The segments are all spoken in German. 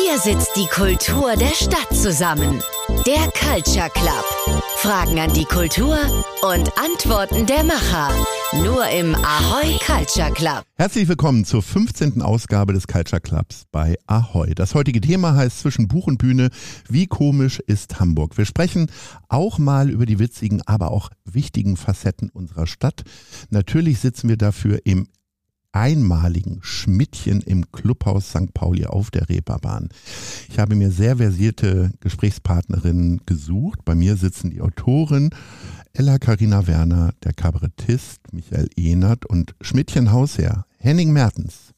Hier sitzt die Kultur der Stadt zusammen. Der Culture Club. Fragen an die Kultur und Antworten der Macher. Nur im Ahoy Culture Club. Herzlich willkommen zur 15. Ausgabe des Culture Clubs bei Ahoy. Das heutige Thema heißt zwischen Buch und Bühne, wie komisch ist Hamburg? Wir sprechen auch mal über die witzigen, aber auch wichtigen Facetten unserer Stadt. Natürlich sitzen wir dafür im einmaligen Schmidtchen im Clubhaus St. Pauli auf der Reeperbahn. Ich habe mir sehr versierte Gesprächspartnerinnen gesucht. Bei mir sitzen die Autorin Ella Karina Werner, der Kabarettist Michael Ehnert und Schmidtchen Hausherr Henning Mertens.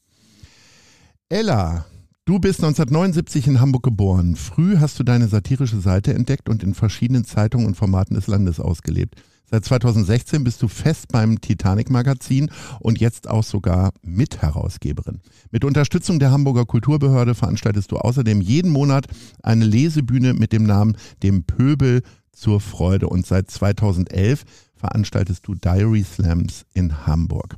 Ella, Du bist 1979 in Hamburg geboren. Früh hast du deine satirische Seite entdeckt und in verschiedenen Zeitungen und Formaten des Landes ausgelebt. Seit 2016 bist du fest beim Titanic Magazin und jetzt auch sogar Mitherausgeberin. Mit Unterstützung der Hamburger Kulturbehörde veranstaltest du außerdem jeden Monat eine Lesebühne mit dem Namen Dem Pöbel zur Freude und seit 2011 veranstaltest du Diary Slams in Hamburg.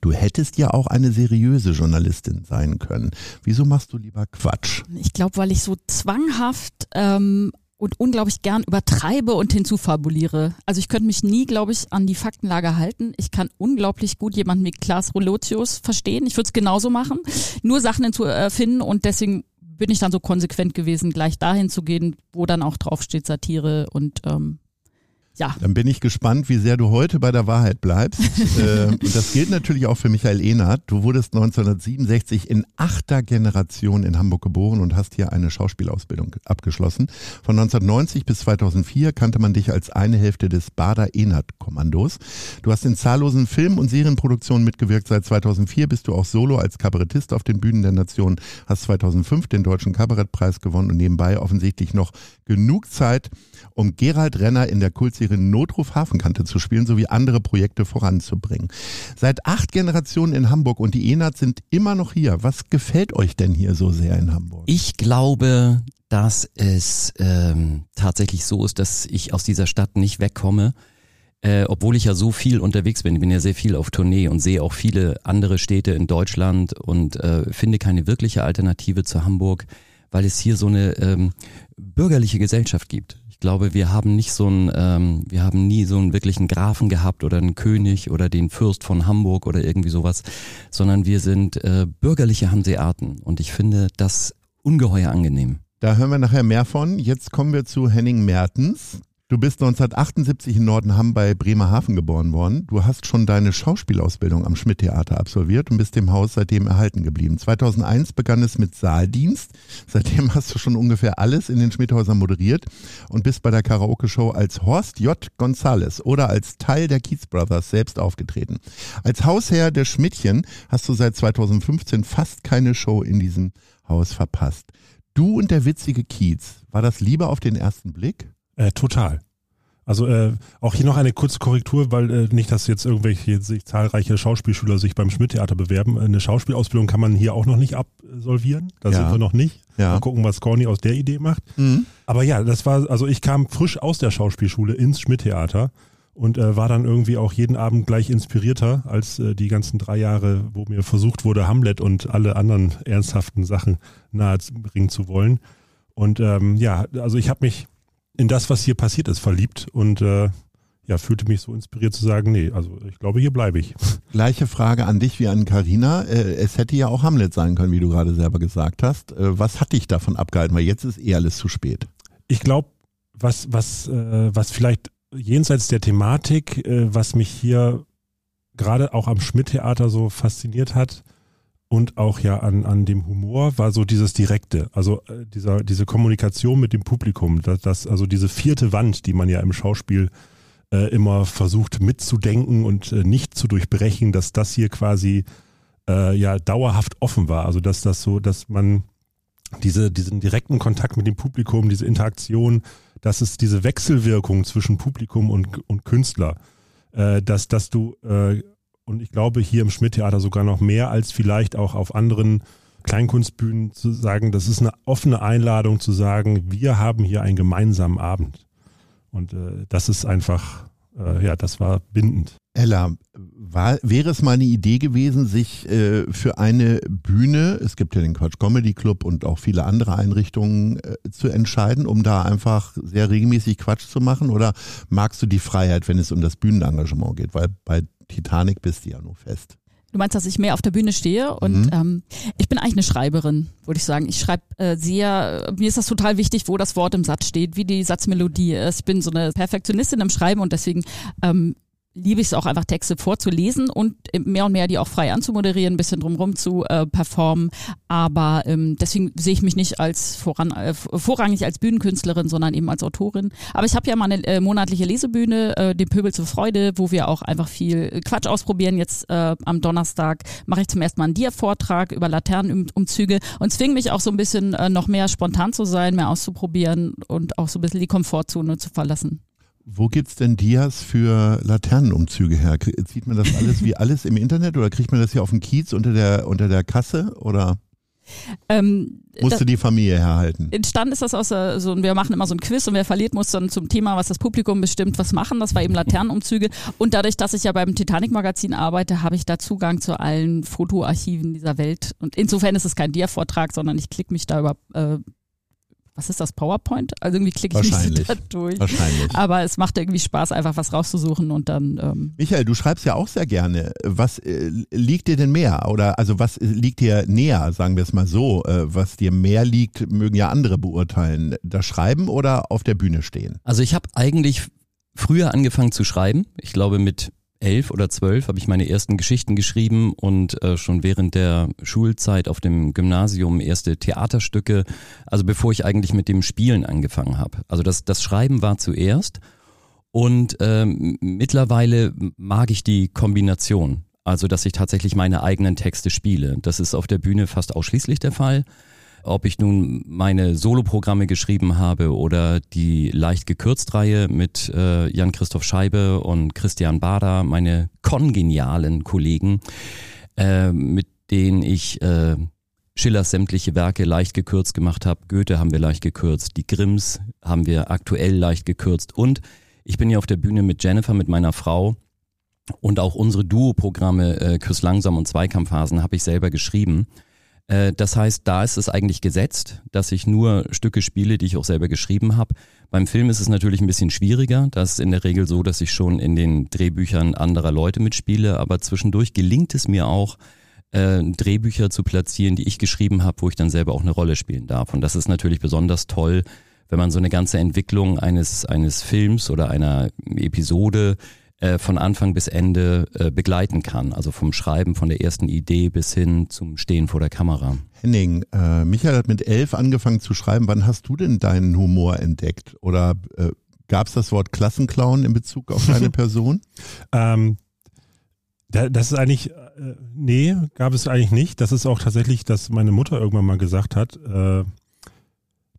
Du hättest ja auch eine seriöse Journalistin sein können. Wieso machst du lieber Quatsch? Ich glaube, weil ich so zwanghaft ähm, und unglaublich gern übertreibe und hinzufabuliere. Also ich könnte mich nie, glaube ich, an die Faktenlage halten. Ich kann unglaublich gut jemanden wie Klaas Rolotius verstehen. Ich würde es genauso machen. Nur Sachen hinzuerfinden und deswegen bin ich dann so konsequent gewesen, gleich dahin zu gehen, wo dann auch draufsteht Satire und ähm, ja. Dann bin ich gespannt, wie sehr du heute bei der Wahrheit bleibst. äh, und das gilt natürlich auch für Michael Ehnert. Du wurdest 1967 in achter Generation in Hamburg geboren und hast hier eine Schauspielausbildung abgeschlossen. Von 1990 bis 2004 kannte man dich als eine Hälfte des Bader-Ehnert-Kommandos. Du hast in zahllosen Film- und Serienproduktionen mitgewirkt. Seit 2004 bist du auch solo als Kabarettist auf den Bühnen der Nation, hast 2005 den Deutschen Kabarettpreis gewonnen und nebenbei offensichtlich noch genug Zeit, um Gerald Renner in der Kultserie Notruf Hafenkante zu spielen, sowie andere Projekte voranzubringen. Seit acht Generationen in Hamburg und die Enat sind immer noch hier. Was gefällt euch denn hier so sehr in Hamburg? Ich glaube, dass es ähm, tatsächlich so ist, dass ich aus dieser Stadt nicht wegkomme. Äh, obwohl ich ja so viel unterwegs bin, ich bin ja sehr viel auf Tournee und sehe auch viele andere Städte in Deutschland und äh, finde keine wirkliche Alternative zu Hamburg, weil es hier so eine ähm, bürgerliche Gesellschaft gibt. Ich glaube, wir haben nicht so einen, ähm, wir haben nie so einen wirklichen Grafen gehabt oder einen König oder den Fürst von Hamburg oder irgendwie sowas, sondern wir sind äh, bürgerliche Hanseaten und ich finde das ungeheuer angenehm. Da hören wir nachher mehr von. Jetzt kommen wir zu Henning Mertens. Du bist 1978 in Nordenham bei Bremerhaven geboren worden. Du hast schon deine Schauspielausbildung am Schmidt-Theater absolviert und bist dem Haus seitdem erhalten geblieben. 2001 begann es mit Saaldienst. Seitdem hast du schon ungefähr alles in den Schmidthäusern moderiert und bist bei der Karaoke-Show als Horst J. Gonzales oder als Teil der Keats Brothers selbst aufgetreten. Als Hausherr der Schmidtchen hast du seit 2015 fast keine Show in diesem Haus verpasst. Du und der witzige Keats, war das lieber auf den ersten Blick? Äh, total. Also äh, auch hier noch eine kurze Korrektur, weil äh, nicht, dass jetzt irgendwelche sich zahlreiche Schauspielschüler sich beim Schmidt-Theater bewerben. Eine Schauspielausbildung kann man hier auch noch nicht absolvieren. Da ja. sind wir noch nicht. Ja. Mal gucken, was Corny aus der Idee macht. Mhm. Aber ja, das war, also ich kam frisch aus der Schauspielschule ins Schmidt-Theater und äh, war dann irgendwie auch jeden Abend gleich inspirierter als äh, die ganzen drei Jahre, wo mir versucht wurde, Hamlet und alle anderen ernsthaften Sachen nahebringen zu wollen. Und ähm, ja, also ich habe mich in das, was hier passiert ist, verliebt und äh, ja, fühlte mich so inspiriert zu sagen, nee, also ich glaube, hier bleibe ich. Gleiche Frage an dich wie an Carina. Äh, es hätte ja auch Hamlet sein können, wie du gerade selber gesagt hast. Äh, was hat dich davon abgehalten? Weil jetzt ist eh alles zu spät. Ich glaube, was, was, äh, was vielleicht jenseits der Thematik, was mich hier gerade auch am Schmidt-Theater so fasziniert hat, und auch ja an, an dem Humor war so dieses Direkte, also äh, dieser, diese Kommunikation mit dem Publikum, das, das, also diese vierte Wand, die man ja im Schauspiel äh, immer versucht mitzudenken und äh, nicht zu durchbrechen, dass das hier quasi äh, ja dauerhaft offen war. Also dass das so, dass man diese, diesen direkten Kontakt mit dem Publikum, diese Interaktion, dass es diese Wechselwirkung zwischen Publikum und, und Künstler, äh, dass, dass du äh, und ich glaube hier im Schmidt-Theater sogar noch mehr als vielleicht auch auf anderen Kleinkunstbühnen zu sagen, das ist eine offene Einladung zu sagen, wir haben hier einen gemeinsamen Abend. Und äh, das ist einfach, äh, ja, das war bindend. Ella, war, wäre es mal eine Idee gewesen, sich äh, für eine Bühne, es gibt ja den Quatsch Comedy Club und auch viele andere Einrichtungen, äh, zu entscheiden, um da einfach sehr regelmäßig Quatsch zu machen? Oder magst du die Freiheit, wenn es um das Bühnenengagement geht? Weil bei Titanic bist du ja nur fest. Du meinst, dass ich mehr auf der Bühne stehe und mhm. ähm, ich bin eigentlich eine Schreiberin, würde ich sagen. Ich schreibe äh, sehr, mir ist das total wichtig, wo das Wort im Satz steht, wie die Satzmelodie ist. Ich bin so eine Perfektionistin im Schreiben und deswegen ähm, liebe ich es auch einfach Texte vorzulesen und mehr und mehr die auch frei anzumoderieren, ein bisschen drumherum zu äh, performen. Aber ähm, deswegen sehe ich mich nicht als voran, äh, vorrangig als Bühnenkünstlerin, sondern eben als Autorin. Aber ich habe ja mal eine äh, monatliche Lesebühne, äh, den Pöbel zur Freude, wo wir auch einfach viel Quatsch ausprobieren. Jetzt äh, am Donnerstag mache ich zum ersten Mal einen Dia-Vortrag über Laternenumzüge und zwinge mich auch so ein bisschen äh, noch mehr spontan zu sein, mehr auszuprobieren und auch so ein bisschen die Komfortzone zu verlassen. Wo gibt's denn Dias für Laternenumzüge her? Zieht man das alles wie alles im Internet oder kriegt man das hier auf dem Kiez unter der, unter der Kasse oder? Ähm, Musste die Familie herhalten? Entstanden ist das aus so, wir machen immer so ein Quiz und wer verliert, muss dann zum Thema, was das Publikum bestimmt, was machen. Das war eben Laternenumzüge. Und dadurch, dass ich ja beim Titanic-Magazin arbeite, habe ich da Zugang zu allen Fotoarchiven dieser Welt. Und insofern ist es kein Dia-Vortrag, sondern ich klicke mich da über äh, was ist das, PowerPoint? Also irgendwie klicke ich mich da durch. Wahrscheinlich. Aber es macht irgendwie Spaß, einfach was rauszusuchen und dann. Ähm Michael, du schreibst ja auch sehr gerne. Was äh, liegt dir denn mehr? Oder also was liegt dir näher, sagen wir es mal so? Äh, was dir mehr liegt, mögen ja andere beurteilen. Das Schreiben oder auf der Bühne stehen? Also ich habe eigentlich früher angefangen zu schreiben. Ich glaube mit elf oder zwölf habe ich meine ersten Geschichten geschrieben und äh, schon während der Schulzeit auf dem Gymnasium erste Theaterstücke, also bevor ich eigentlich mit dem Spielen angefangen habe. Also das, das Schreiben war zuerst und ähm, mittlerweile mag ich die Kombination. Also dass ich tatsächlich meine eigenen Texte spiele. Das ist auf der Bühne fast ausschließlich der Fall. Ob ich nun meine Soloprogramme geschrieben habe oder die leicht gekürzt Reihe mit äh, Jan-Christoph Scheibe und Christian Bader, meine kongenialen Kollegen, äh, mit denen ich äh, Schillers sämtliche Werke leicht gekürzt gemacht habe. Goethe haben wir leicht gekürzt, die Grimms haben wir aktuell leicht gekürzt und ich bin ja auf der Bühne mit Jennifer, mit meiner Frau und auch unsere Duo-Programme äh, Küss langsam und Zweikampfphasen habe ich selber geschrieben. Äh, das heißt, da ist es eigentlich gesetzt, dass ich nur Stücke spiele, die ich auch selber geschrieben habe. Beim Film ist es natürlich ein bisschen schwieriger. Das ist in der Regel so, dass ich schon in den Drehbüchern anderer Leute mitspiele, aber zwischendurch gelingt es mir auch, äh, Drehbücher zu platzieren, die ich geschrieben habe, wo ich dann selber auch eine Rolle spielen darf. Und das ist natürlich besonders toll, wenn man so eine ganze Entwicklung eines, eines Films oder einer Episode äh, von Anfang bis Ende äh, begleiten kann. Also vom Schreiben, von der ersten Idee bis hin zum Stehen vor der Kamera. Henning, äh, Michael hat mit elf angefangen zu schreiben. Wann hast du denn deinen Humor entdeckt? Oder äh, gab es das Wort Klassenclown in Bezug auf deine Person? ähm, das ist eigentlich, äh, nee, gab es eigentlich nicht. Das ist auch tatsächlich, dass meine Mutter irgendwann mal gesagt hat, äh,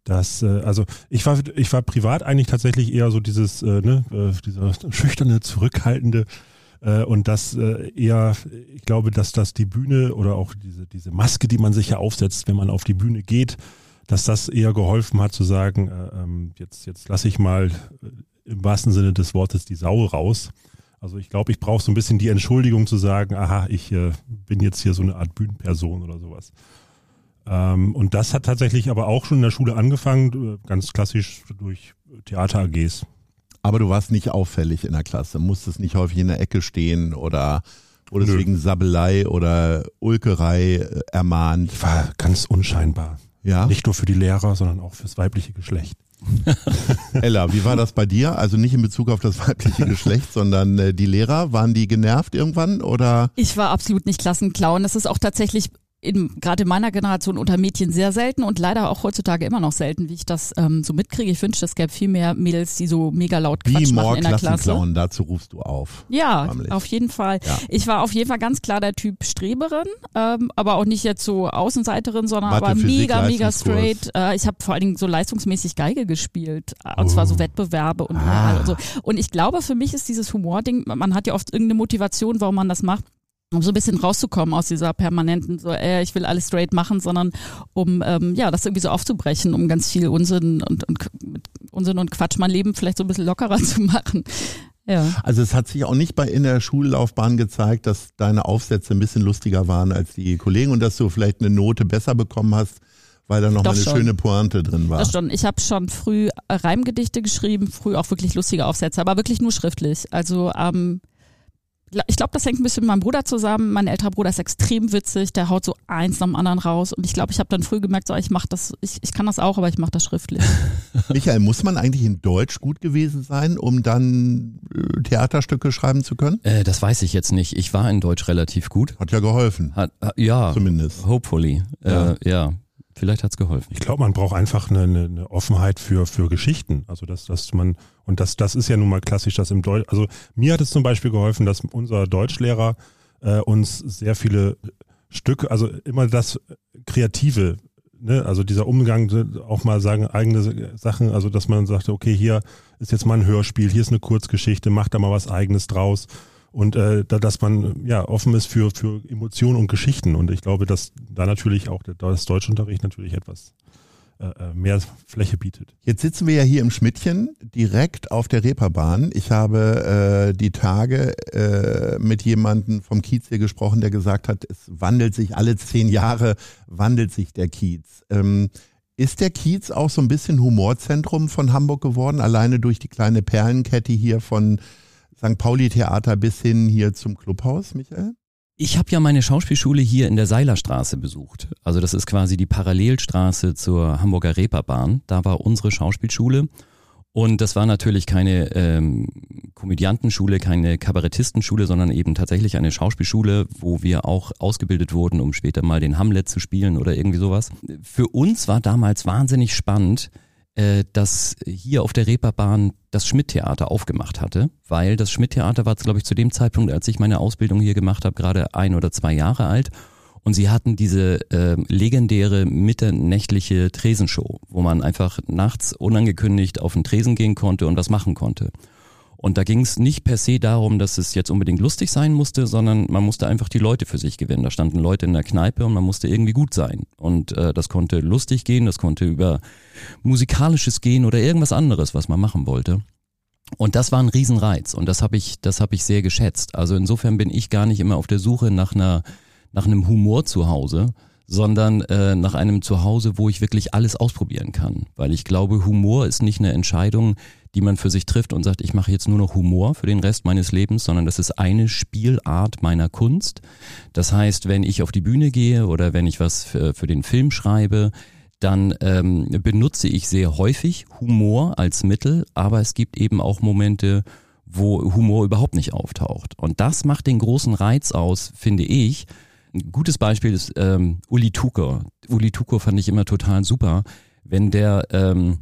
das, äh, also ich war, ich war privat eigentlich tatsächlich eher so dieses, äh, ne, äh, dieser schüchterne, zurückhaltende äh, und das äh, eher, ich glaube, dass das die Bühne oder auch diese, diese Maske, die man sich ja aufsetzt, wenn man auf die Bühne geht, dass das eher geholfen hat zu sagen, äh, ähm, jetzt, jetzt lasse ich mal äh, im wahrsten Sinne des Wortes die Sau raus. Also ich glaube, ich brauche so ein bisschen die Entschuldigung zu sagen, aha, ich äh, bin jetzt hier so eine Art Bühnenperson oder sowas. Ähm, und das hat tatsächlich aber auch schon in der Schule angefangen, äh, ganz klassisch durch Theater AGs. Aber du warst nicht auffällig in der Klasse, musstest nicht häufig in der Ecke stehen oder wurdest wegen Sabbelei oder Ulkerei äh, ermahnt. Ich war ganz unscheinbar. Ja. Nicht nur für die Lehrer, sondern auch fürs weibliche Geschlecht. Ella, wie war das bei dir? Also nicht in Bezug auf das weibliche Geschlecht, sondern äh, die Lehrer, waren die genervt irgendwann oder? Ich war absolut nicht Klassenclown. Das ist auch tatsächlich gerade in meiner Generation unter Mädchen sehr selten und leider auch heutzutage immer noch selten, wie ich das ähm, so mitkriege. Ich wünschte, es gäbe viel mehr Mädels, die so mega laut Quatsch wie machen in der Klasse. dazu rufst du auf. Ja, Förmlich. auf jeden Fall. Ja. Ich war auf jeden Fall ganz klar der Typ Streberin, ähm, aber auch nicht jetzt so Außenseiterin, sondern Mathe, aber Physik, mega, mega straight. Äh, ich habe vor allen Dingen so leistungsmäßig Geige gespielt äh, und oh. zwar so oh. Wettbewerbe und, ah. und so. Und ich glaube, für mich ist dieses Humording, man hat ja oft irgendeine Motivation, warum man das macht um so ein bisschen rauszukommen aus dieser permanenten, so, äh, ich will alles straight machen, sondern um ähm, ja das irgendwie so aufzubrechen, um ganz viel Unsinn und, und Unsinn und Quatsch mein Leben vielleicht so ein bisschen lockerer zu machen. Ja. Also es hat sich auch nicht bei in der Schullaufbahn gezeigt, dass deine Aufsätze ein bisschen lustiger waren als die Kollegen und dass du vielleicht eine Note besser bekommen hast, weil da noch Doch mal eine schon. schöne Pointe drin war. Das schon. Ich habe schon früh Reimgedichte geschrieben, früh auch wirklich lustige Aufsätze, aber wirklich nur schriftlich. Also ähm, ich glaube, das hängt ein bisschen mit meinem Bruder zusammen. Mein älterer Bruder ist extrem witzig, der haut so eins nach dem anderen raus und ich glaube, ich habe dann früh gemerkt, so ich mache das, ich, ich kann das auch, aber ich mache das schriftlich. Michael, muss man eigentlich in Deutsch gut gewesen sein, um dann äh, Theaterstücke schreiben zu können? Äh, das weiß ich jetzt nicht. Ich war in Deutsch relativ gut. Hat ja geholfen, Hat, äh, ja, zumindest. hopefully. Ja. Äh, ja, vielleicht hat's geholfen. Ich glaube, man braucht einfach eine, eine, eine Offenheit für, für Geschichten. Also dass, dass man, und das, das ist ja nun mal klassisch, dass im Deutsch, also mir hat es zum Beispiel geholfen, dass unser Deutschlehrer äh, uns sehr viele Stücke, also immer das Kreative, ne, also dieser Umgang, auch mal sagen, eigene Sachen, also dass man sagte, okay, hier ist jetzt mal ein Hörspiel, hier ist eine Kurzgeschichte, macht da mal was eigenes draus. Und äh, da, dass man ja offen ist für, für Emotionen und Geschichten. Und ich glaube, dass da natürlich auch der, das Deutschunterricht natürlich etwas äh, äh, mehr Fläche bietet. Jetzt sitzen wir ja hier im Schmidtchen, direkt auf der Reeperbahn. Ich habe äh, die Tage äh, mit jemandem vom Kiez hier gesprochen, der gesagt hat, es wandelt sich alle zehn Jahre, wandelt sich der Kiez. Ähm, ist der Kiez auch so ein bisschen Humorzentrum von Hamburg geworden, alleine durch die kleine Perlenkette hier von St. Pauli Theater bis hin hier zum Clubhaus, Michael? Ich habe ja meine Schauspielschule hier in der Seilerstraße besucht. Also das ist quasi die Parallelstraße zur Hamburger Reeperbahn. Da war unsere Schauspielschule. Und das war natürlich keine ähm, Komödiantenschule, keine Kabarettistenschule, sondern eben tatsächlich eine Schauspielschule, wo wir auch ausgebildet wurden, um später mal den Hamlet zu spielen oder irgendwie sowas. Für uns war damals wahnsinnig spannend, äh, dass hier auf der Reeperbahn das Schmidt-Theater aufgemacht hatte, weil das Schmidt-Theater war, glaube ich, zu dem Zeitpunkt, als ich meine Ausbildung hier gemacht habe, gerade ein oder zwei Jahre alt. Und sie hatten diese äh, legendäre mitternächtliche Tresenshow, wo man einfach nachts unangekündigt auf den Tresen gehen konnte und was machen konnte. Und da ging es nicht per se darum, dass es jetzt unbedingt lustig sein musste, sondern man musste einfach die Leute für sich gewinnen. Da standen Leute in der Kneipe und man musste irgendwie gut sein. Und äh, das konnte lustig gehen, das konnte über musikalisches gehen oder irgendwas anderes, was man machen wollte. Und das war ein Riesenreiz und das habe ich, das habe ich sehr geschätzt. Also insofern bin ich gar nicht immer auf der Suche nach einer, nach einem Humor zu Hause, sondern äh, nach einem Zuhause, wo ich wirklich alles ausprobieren kann. Weil ich glaube, Humor ist nicht eine Entscheidung, die man für sich trifft und sagt, ich mache jetzt nur noch Humor für den Rest meines Lebens, sondern das ist eine Spielart meiner Kunst. Das heißt, wenn ich auf die Bühne gehe oder wenn ich was für, für den Film schreibe, dann ähm, benutze ich sehr häufig Humor als Mittel, aber es gibt eben auch Momente, wo Humor überhaupt nicht auftaucht. Und das macht den großen Reiz aus, finde ich. Ein gutes Beispiel ist ähm, Uli Tucker. Uli Tucker fand ich immer total super, wenn der ähm,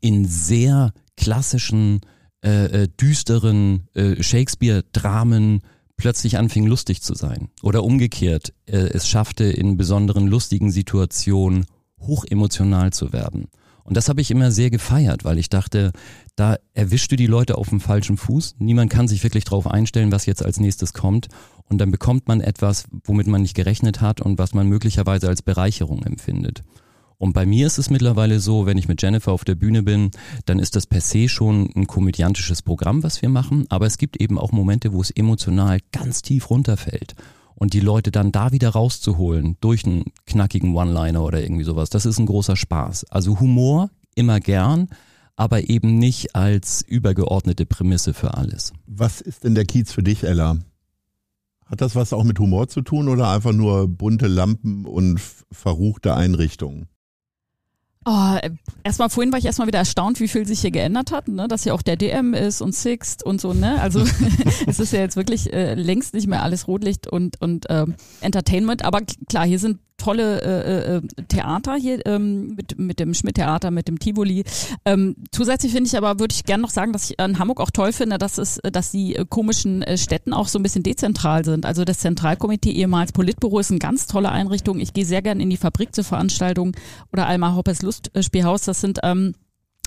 in sehr klassischen, äh, äh, düsteren äh, Shakespeare-Dramen plötzlich anfing lustig zu sein. Oder umgekehrt, äh, es schaffte in besonderen lustigen Situationen hochemotional zu werden. Und das habe ich immer sehr gefeiert, weil ich dachte, da erwischst du die Leute auf dem falschen Fuß. Niemand kann sich wirklich darauf einstellen, was jetzt als nächstes kommt. Und dann bekommt man etwas, womit man nicht gerechnet hat und was man möglicherweise als Bereicherung empfindet. Und bei mir ist es mittlerweile so, wenn ich mit Jennifer auf der Bühne bin, dann ist das per se schon ein komödiantisches Programm, was wir machen. Aber es gibt eben auch Momente, wo es emotional ganz tief runterfällt. Und die Leute dann da wieder rauszuholen durch einen knackigen One-Liner oder irgendwie sowas, das ist ein großer Spaß. Also Humor immer gern, aber eben nicht als übergeordnete Prämisse für alles. Was ist denn der Kiez für dich, Ella? Hat das was auch mit Humor zu tun oder einfach nur bunte Lampen und verruchte Einrichtungen? Oh, äh, erstmal vorhin war ich erstmal wieder erstaunt, wie viel sich hier geändert hat, ne? dass hier auch der DM ist und Sixt und so, ne? Also es ist ja jetzt wirklich äh, längst nicht mehr alles Rotlicht und, und ähm, Entertainment, aber klar, hier sind tolle äh, äh, Theater hier ähm, mit, mit dem Schmidt-Theater, mit dem Tivoli. Ähm, zusätzlich finde ich aber, würde ich gerne noch sagen, dass ich in Hamburg auch toll finde, dass es, dass die äh, komischen äh, Städten auch so ein bisschen dezentral sind. Also das Zentralkomitee, ehemals Politbüro, ist eine ganz tolle Einrichtung. Ich gehe sehr gern in die Fabrik zur Veranstaltung oder Alma Hoppers Lustspielhaus. Das sind ähm,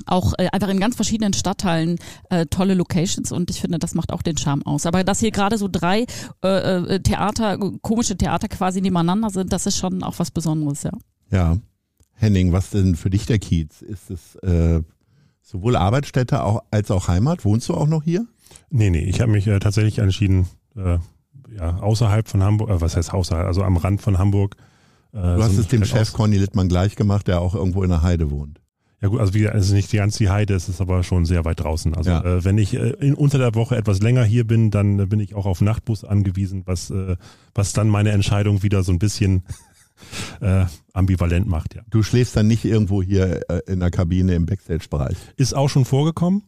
auch äh, einfach in ganz verschiedenen Stadtteilen äh, tolle Locations und ich finde, das macht auch den Charme aus. Aber dass hier gerade so drei äh, äh, Theater, komische Theater quasi nebeneinander sind, das ist schon auch was Besonderes, ja. Ja. Henning, was denn für dich der Kiez? Ist es äh, sowohl Arbeitsstätte auch, als auch Heimat? Wohnst du auch noch hier? Nee, nee, ich habe mich äh, tatsächlich entschieden, äh, ja, außerhalb von Hamburg, äh, was heißt außerhalb, also am Rand von Hamburg. Äh, du hast so es dem Chef Conny Littmann gleich gemacht, der auch irgendwo in der Heide wohnt. Ja gut, also wie es ist nicht die ganze Heide, es ist aber schon sehr weit draußen. Also ja. äh, wenn ich äh, in, unter der Woche etwas länger hier bin, dann äh, bin ich auch auf Nachtbus angewiesen, was, äh, was dann meine Entscheidung wieder so ein bisschen äh, ambivalent macht. Ja. Du schläfst dann nicht irgendwo hier äh, in der Kabine im Backstage-Bereich? Ist auch schon vorgekommen,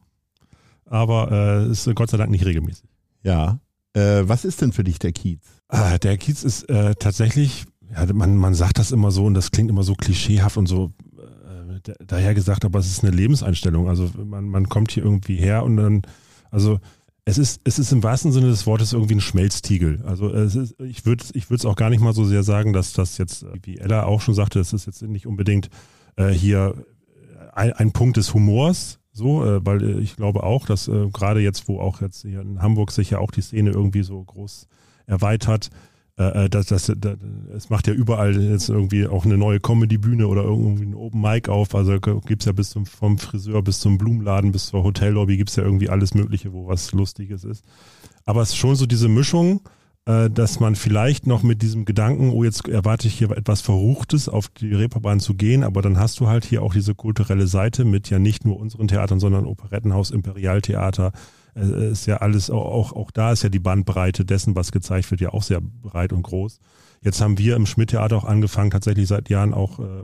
aber ist Gott sei Dank nicht regelmäßig. Ja. Was ist denn für dich der Kiez? Ah, der Kiez ist tatsächlich, ja, man, man sagt das immer so und das klingt immer so klischeehaft und so daher gesagt, aber es ist eine Lebenseinstellung. Also man, man kommt hier irgendwie her und dann, also es ist, es ist im wahrsten Sinne des Wortes irgendwie ein Schmelztiegel. Also es ist, ich würde ich würde es auch gar nicht mal so sehr sagen, dass das jetzt, wie Ella auch schon sagte, das ist jetzt nicht unbedingt äh, hier ein, ein Punkt des Humors, so, äh, weil äh, ich glaube auch, dass äh, gerade jetzt, wo auch jetzt hier in Hamburg sich ja auch die Szene irgendwie so groß erweitert, äh, äh, das, das, das, es macht ja überall jetzt irgendwie auch eine neue Comedy-Bühne oder irgendwie ein Open Mic auf. Also gibt's ja bis zum vom Friseur bis zum Blumenladen bis zur Hotellobby gibt's ja irgendwie alles Mögliche, wo was Lustiges ist. Aber es ist schon so diese Mischung, äh, dass man vielleicht noch mit diesem Gedanken, oh, jetzt erwarte ich hier etwas Verruchtes, auf die Reeperbahn zu gehen, aber dann hast du halt hier auch diese kulturelle Seite mit ja nicht nur unseren Theatern, sondern Operettenhaus, Imperialtheater, ist ja alles, auch, auch da ist ja die Bandbreite dessen, was gezeigt wird, ja auch sehr breit und groß. Jetzt haben wir im Schmidt-Theater auch angefangen, tatsächlich seit Jahren auch äh,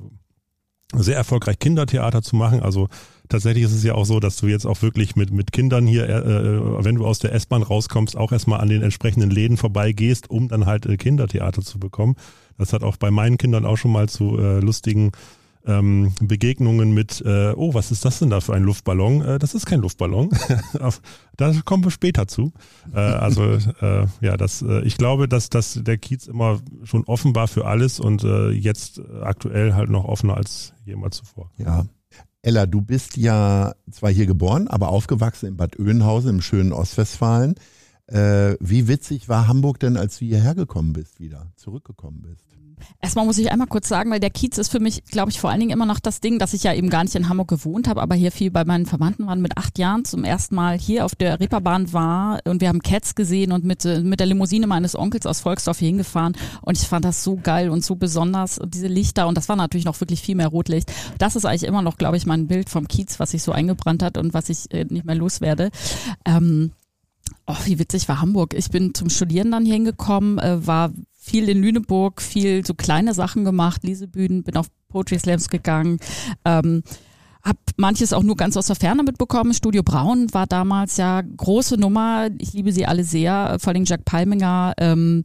sehr erfolgreich Kindertheater zu machen. Also tatsächlich ist es ja auch so, dass du jetzt auch wirklich mit, mit Kindern hier, äh, äh wenn du aus der S-Bahn rauskommst, auch erstmal an den entsprechenden Läden vorbeigehst, um dann halt äh, Kindertheater zu bekommen. Das hat auch bei meinen Kindern auch schon mal zu äh, lustigen ähm, Begegnungen mit, äh, oh, was ist das denn da für ein Luftballon? Äh, das ist kein Luftballon. da kommen wir später zu. Äh, also äh, ja, das, äh, ich glaube, dass, dass der Kiez immer schon offen war für alles und äh, jetzt aktuell halt noch offener als jemals zuvor. Ja. Ella, du bist ja zwar hier geboren, aber aufgewachsen in Bad Oeynhausen im schönen Ostwestfalen. Äh, wie witzig war Hamburg denn, als du hierher gekommen bist, wieder zurückgekommen bist? Erstmal muss ich einmal kurz sagen, weil der Kiez ist für mich, glaube ich, vor allen Dingen immer noch das Ding, dass ich ja eben gar nicht in Hamburg gewohnt habe, aber hier viel bei meinen Verwandten waren mit acht Jahren zum ersten Mal hier auf der Reeperbahn war und wir haben Cats gesehen und mit, mit der Limousine meines Onkels aus Volksdorf hier hingefahren und ich fand das so geil und so besonders und diese Lichter und das war natürlich noch wirklich viel mehr Rotlicht. Das ist eigentlich immer noch, glaube ich, mein Bild vom Kiez, was sich so eingebrannt hat und was ich äh, nicht mehr loswerde. Ähm, Oh, wie witzig war Hamburg. Ich bin zum Studieren dann hier hingekommen, äh, war viel in Lüneburg, viel so kleine Sachen gemacht, Lesebühnen, bin auf Poetry Slams gegangen. Ähm, hab manches auch nur ganz aus der Ferne mitbekommen. Studio Braun war damals ja große Nummer. Ich liebe sie alle sehr, vor allem Jack Palminger. Ähm,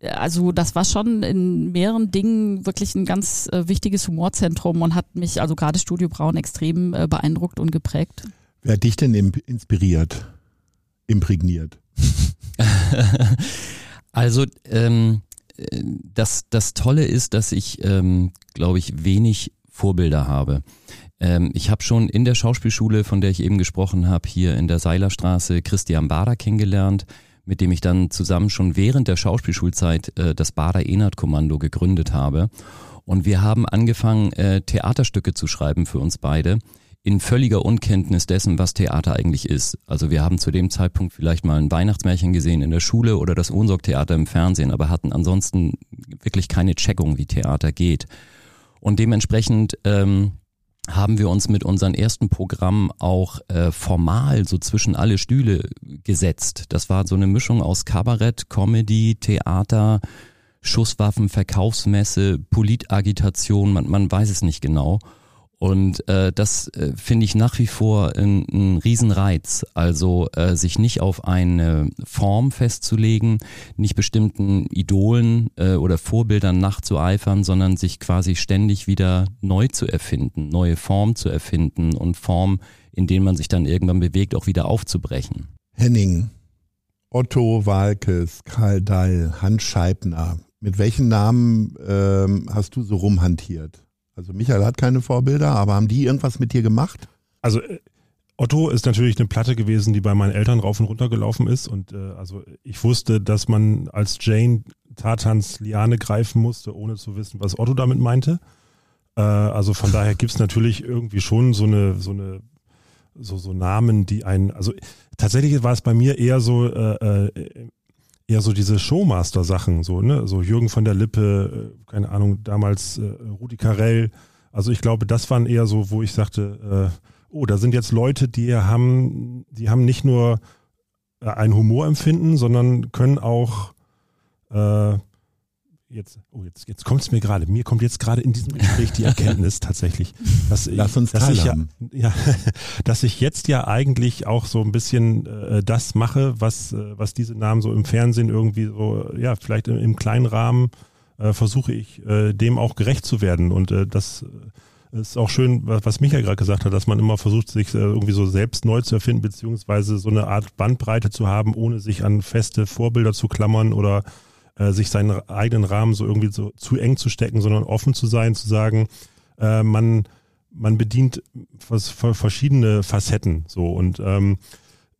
also das war schon in mehreren Dingen wirklich ein ganz äh, wichtiges Humorzentrum und hat mich also gerade Studio Braun extrem äh, beeindruckt und geprägt. Wer hat dich denn inspiriert, imprägniert? also ähm, das, das Tolle ist, dass ich, ähm, glaube ich, wenig Vorbilder habe. Ähm, ich habe schon in der Schauspielschule, von der ich eben gesprochen habe, hier in der Seilerstraße Christian Bader kennengelernt, mit dem ich dann zusammen schon während der Schauspielschulzeit äh, das Bader Enert Kommando gegründet habe. Und wir haben angefangen, äh, Theaterstücke zu schreiben für uns beide in völliger Unkenntnis dessen, was Theater eigentlich ist. Also wir haben zu dem Zeitpunkt vielleicht mal ein Weihnachtsmärchen gesehen in der Schule oder das Ohnsorg-Theater im Fernsehen, aber hatten ansonsten wirklich keine Checkung, wie Theater geht. Und dementsprechend ähm, haben wir uns mit unseren ersten Programmen auch äh, formal so zwischen alle Stühle gesetzt. Das war so eine Mischung aus Kabarett, Comedy, Theater, Schusswaffen, Verkaufsmesse, Politagitation, man, man weiß es nicht genau. Und äh, das äh, finde ich nach wie vor ein, ein Riesenreiz. Also äh, sich nicht auf eine Form festzulegen, nicht bestimmten Idolen äh, oder Vorbildern nachzueifern, sondern sich quasi ständig wieder neu zu erfinden, neue Formen zu erfinden und Formen, in denen man sich dann irgendwann bewegt, auch wieder aufzubrechen. Henning, Otto Walkes, Karl Dall, Hans Scheibner, mit welchen Namen ähm, hast du so rumhantiert? Also Michael hat keine Vorbilder, aber haben die irgendwas mit dir gemacht? Also äh, Otto ist natürlich eine Platte gewesen, die bei meinen Eltern rauf und runter gelaufen ist. Und äh, also ich wusste, dass man als Jane Tatans Liane greifen musste, ohne zu wissen, was Otto damit meinte. Äh, also von daher gibt's natürlich irgendwie schon so eine, so eine so, so Namen, die einen, also tatsächlich war es bei mir eher so, äh, äh, eher so diese Showmaster-Sachen, so, ne, so Jürgen von der Lippe, äh, keine Ahnung, damals äh, Rudi Carell. Also ich glaube, das waren eher so, wo ich sagte, äh, oh, da sind jetzt Leute, die haben, die haben nicht nur äh, ein Humorempfinden, sondern können auch äh, jetzt, oh, jetzt, jetzt kommt es mir gerade. Mir kommt jetzt gerade in diesem Gespräch die Erkenntnis tatsächlich, dass ich, Lass uns dass ich ja, ja, dass ich jetzt ja eigentlich auch so ein bisschen äh, das mache, was, äh, was diese Namen so im Fernsehen irgendwie so, ja, vielleicht im, im kleinen Rahmen äh, versuche ich äh, dem auch gerecht zu werden. Und äh, das äh, ist auch schön, was, was Michael gerade gesagt hat, dass man immer versucht, sich äh, irgendwie so selbst neu zu erfinden, beziehungsweise so eine Art Bandbreite zu haben, ohne sich an feste Vorbilder zu klammern oder äh, sich seinen eigenen Rahmen so irgendwie so zu eng zu stecken, sondern offen zu sein, zu sagen, äh, man, man bedient vers verschiedene Facetten so. Und ähm,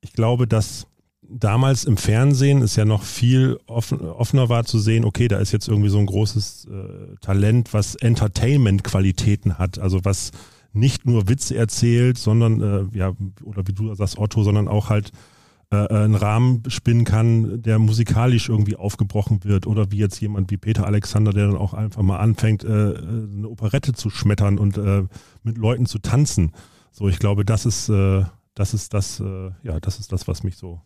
ich glaube, dass damals im Fernsehen es ja noch viel offen, offener war zu sehen, okay, da ist jetzt irgendwie so ein großes äh, Talent, was Entertainment-Qualitäten hat, also was nicht nur Witze erzählt, sondern, äh, ja, oder wie du sagst, Otto, sondern auch halt äh, einen Rahmen spinnen kann, der musikalisch irgendwie aufgebrochen wird oder wie jetzt jemand wie Peter Alexander, der dann auch einfach mal anfängt, äh, eine Operette zu schmettern und äh, mit Leuten zu tanzen. So, ich glaube, das ist, äh, das ist das, äh, ja, das ist das, was mich so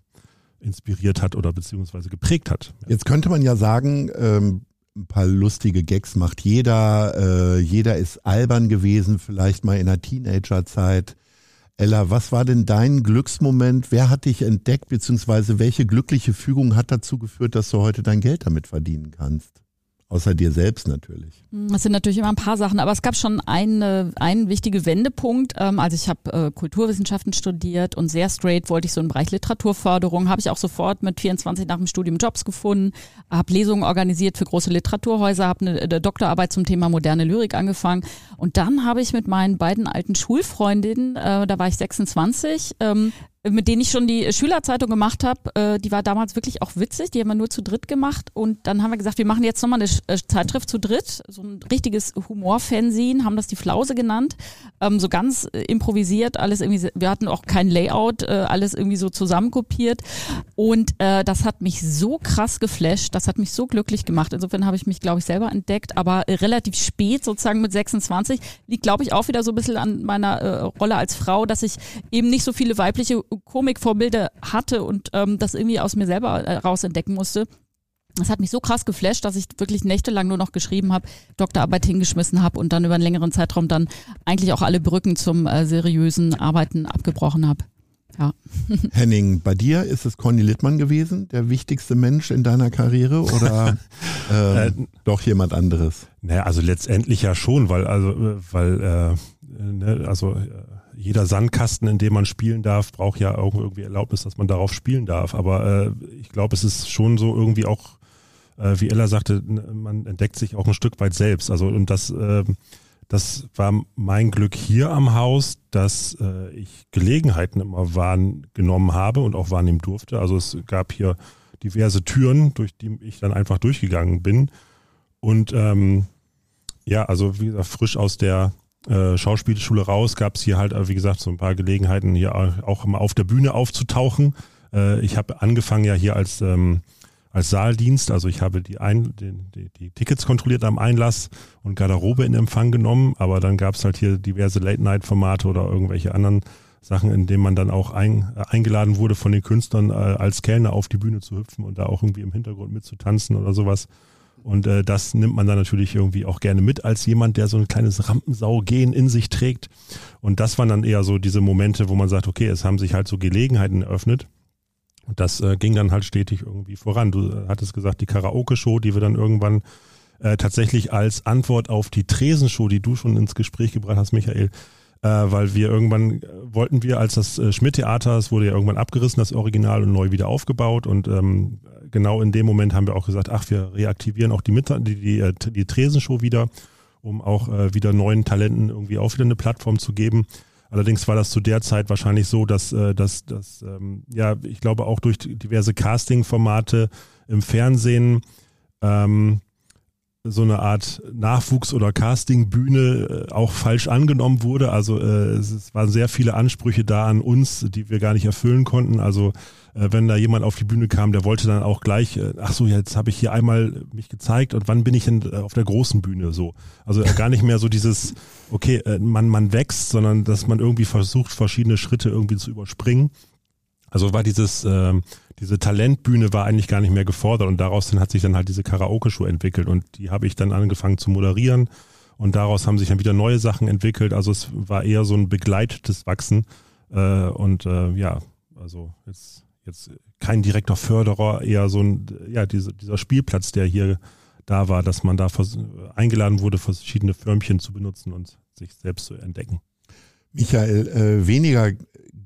inspiriert hat oder beziehungsweise geprägt hat. Jetzt könnte man ja sagen, ähm, ein paar lustige Gags macht jeder. Äh, jeder ist albern gewesen, vielleicht mal in der Teenagerzeit. Ella, was war denn dein Glücksmoment? Wer hat dich entdeckt, beziehungsweise welche glückliche Fügung hat dazu geführt, dass du heute dein Geld damit verdienen kannst? Außer dir selbst natürlich. Das sind natürlich immer ein paar Sachen, aber es gab schon eine, einen wichtigen Wendepunkt. Ähm, also ich habe äh, Kulturwissenschaften studiert und sehr straight wollte ich so im Bereich Literaturförderung. Habe ich auch sofort mit 24 nach dem Studium Jobs gefunden, habe Lesungen organisiert für große Literaturhäuser, habe eine, eine Doktorarbeit zum Thema moderne Lyrik angefangen. Und dann habe ich mit meinen beiden alten Schulfreundinnen, äh, da war ich 26, ähm, mit denen ich schon die Schülerzeitung gemacht habe, äh, die war damals wirklich auch witzig, die haben wir nur zu dritt gemacht und dann haben wir gesagt, wir machen jetzt nochmal eine äh, Zeitschrift zu dritt, so ein richtiges Humorfanzine, haben das die Flause genannt, ähm, so ganz äh, improvisiert, alles irgendwie, wir hatten auch kein Layout, äh, alles irgendwie so zusammenkopiert und äh, das hat mich so krass geflasht, das hat mich so glücklich gemacht, insofern habe ich mich, glaube ich, selber entdeckt, aber äh, relativ spät, sozusagen mit 26, liegt, glaube ich, auch wieder so ein bisschen an meiner äh, Rolle als Frau, dass ich eben nicht so viele weibliche Komikvorbilder hatte und ähm, das irgendwie aus mir selber äh, raus entdecken musste. Das hat mich so krass geflasht, dass ich wirklich nächtelang nur noch geschrieben habe, Doktorarbeit hingeschmissen habe und dann über einen längeren Zeitraum dann eigentlich auch alle Brücken zum äh, seriösen Arbeiten abgebrochen habe. Ja. Henning, bei dir ist es Conny Littmann gewesen, der wichtigste Mensch in deiner Karriere oder äh, doch jemand anderes? Naja, also letztendlich ja schon, weil also äh, weil äh, ne, also äh, jeder Sandkasten, in dem man spielen darf, braucht ja irgendwie Erlaubnis, dass man darauf spielen darf. Aber äh, ich glaube, es ist schon so irgendwie auch, äh, wie Ella sagte, man entdeckt sich auch ein Stück weit selbst. Also und das, äh, das war mein Glück hier am Haus, dass äh, ich Gelegenheiten immer wahrgenommen habe und auch wahrnehmen durfte. Also es gab hier diverse Türen, durch die ich dann einfach durchgegangen bin. Und ähm, ja, also wie gesagt, frisch aus der äh, Schauspielschule raus, gab es hier halt, äh, wie gesagt, so ein paar Gelegenheiten, hier auch mal auf der Bühne aufzutauchen. Äh, ich habe angefangen ja hier als, ähm, als Saaldienst, also ich habe die, Ein die, die, Tickets kontrolliert am Einlass und Garderobe in Empfang genommen, aber dann gab es halt hier diverse Late-Night-Formate oder irgendwelche anderen Sachen, in denen man dann auch ein, äh, eingeladen wurde von den Künstlern äh, als Kellner auf die Bühne zu hüpfen und da auch irgendwie im Hintergrund mitzutanzen oder sowas. Und äh, das nimmt man dann natürlich irgendwie auch gerne mit als jemand, der so ein kleines Rampensau-Gen in sich trägt. Und das waren dann eher so diese Momente, wo man sagt, okay, es haben sich halt so Gelegenheiten eröffnet. Und das äh, ging dann halt stetig irgendwie voran. Du äh, hattest gesagt, die Karaoke-Show, die wir dann irgendwann äh, tatsächlich als Antwort auf die Tresenshow, die du schon ins Gespräch gebracht hast, Michael, äh, weil wir irgendwann äh, wollten wir, als das äh, Schmidt-Theater, es wurde ja irgendwann abgerissen, das Original und neu wieder aufgebaut und ähm, genau in dem Moment haben wir auch gesagt, ach, wir reaktivieren auch die, Mit die, die, äh, die Tresenshow wieder, um auch äh, wieder neuen Talenten irgendwie auch wieder eine Plattform zu geben. Allerdings war das zu der Zeit wahrscheinlich so, dass, äh, dass, dass ähm, ja, ich glaube auch durch diverse Casting-Formate im Fernsehen ähm, so eine Art Nachwuchs- oder Castingbühne äh, auch falsch angenommen wurde. Also äh, es waren sehr viele Ansprüche da an uns, die wir gar nicht erfüllen konnten. Also äh, wenn da jemand auf die Bühne kam, der wollte dann auch gleich, äh, ach so, jetzt habe ich hier einmal mich gezeigt und wann bin ich denn äh, auf der großen Bühne so? Also äh, gar nicht mehr so dieses, okay, man, man wächst, sondern dass man irgendwie versucht, verschiedene Schritte irgendwie zu überspringen. Also war dieses, äh, diese Talentbühne war eigentlich gar nicht mehr gefordert und daraus hat sich dann halt diese Karaoke-Show entwickelt und die habe ich dann angefangen zu moderieren und daraus haben sich dann wieder neue Sachen entwickelt. Also es war eher so ein begleitetes Wachsen äh, und äh, ja, also jetzt jetzt kein direkter Förderer, eher so ein, ja, diese, dieser Spielplatz, der hier da war, dass man da eingeladen wurde, verschiedene Förmchen zu benutzen und sich selbst zu entdecken. Michael, äh, weniger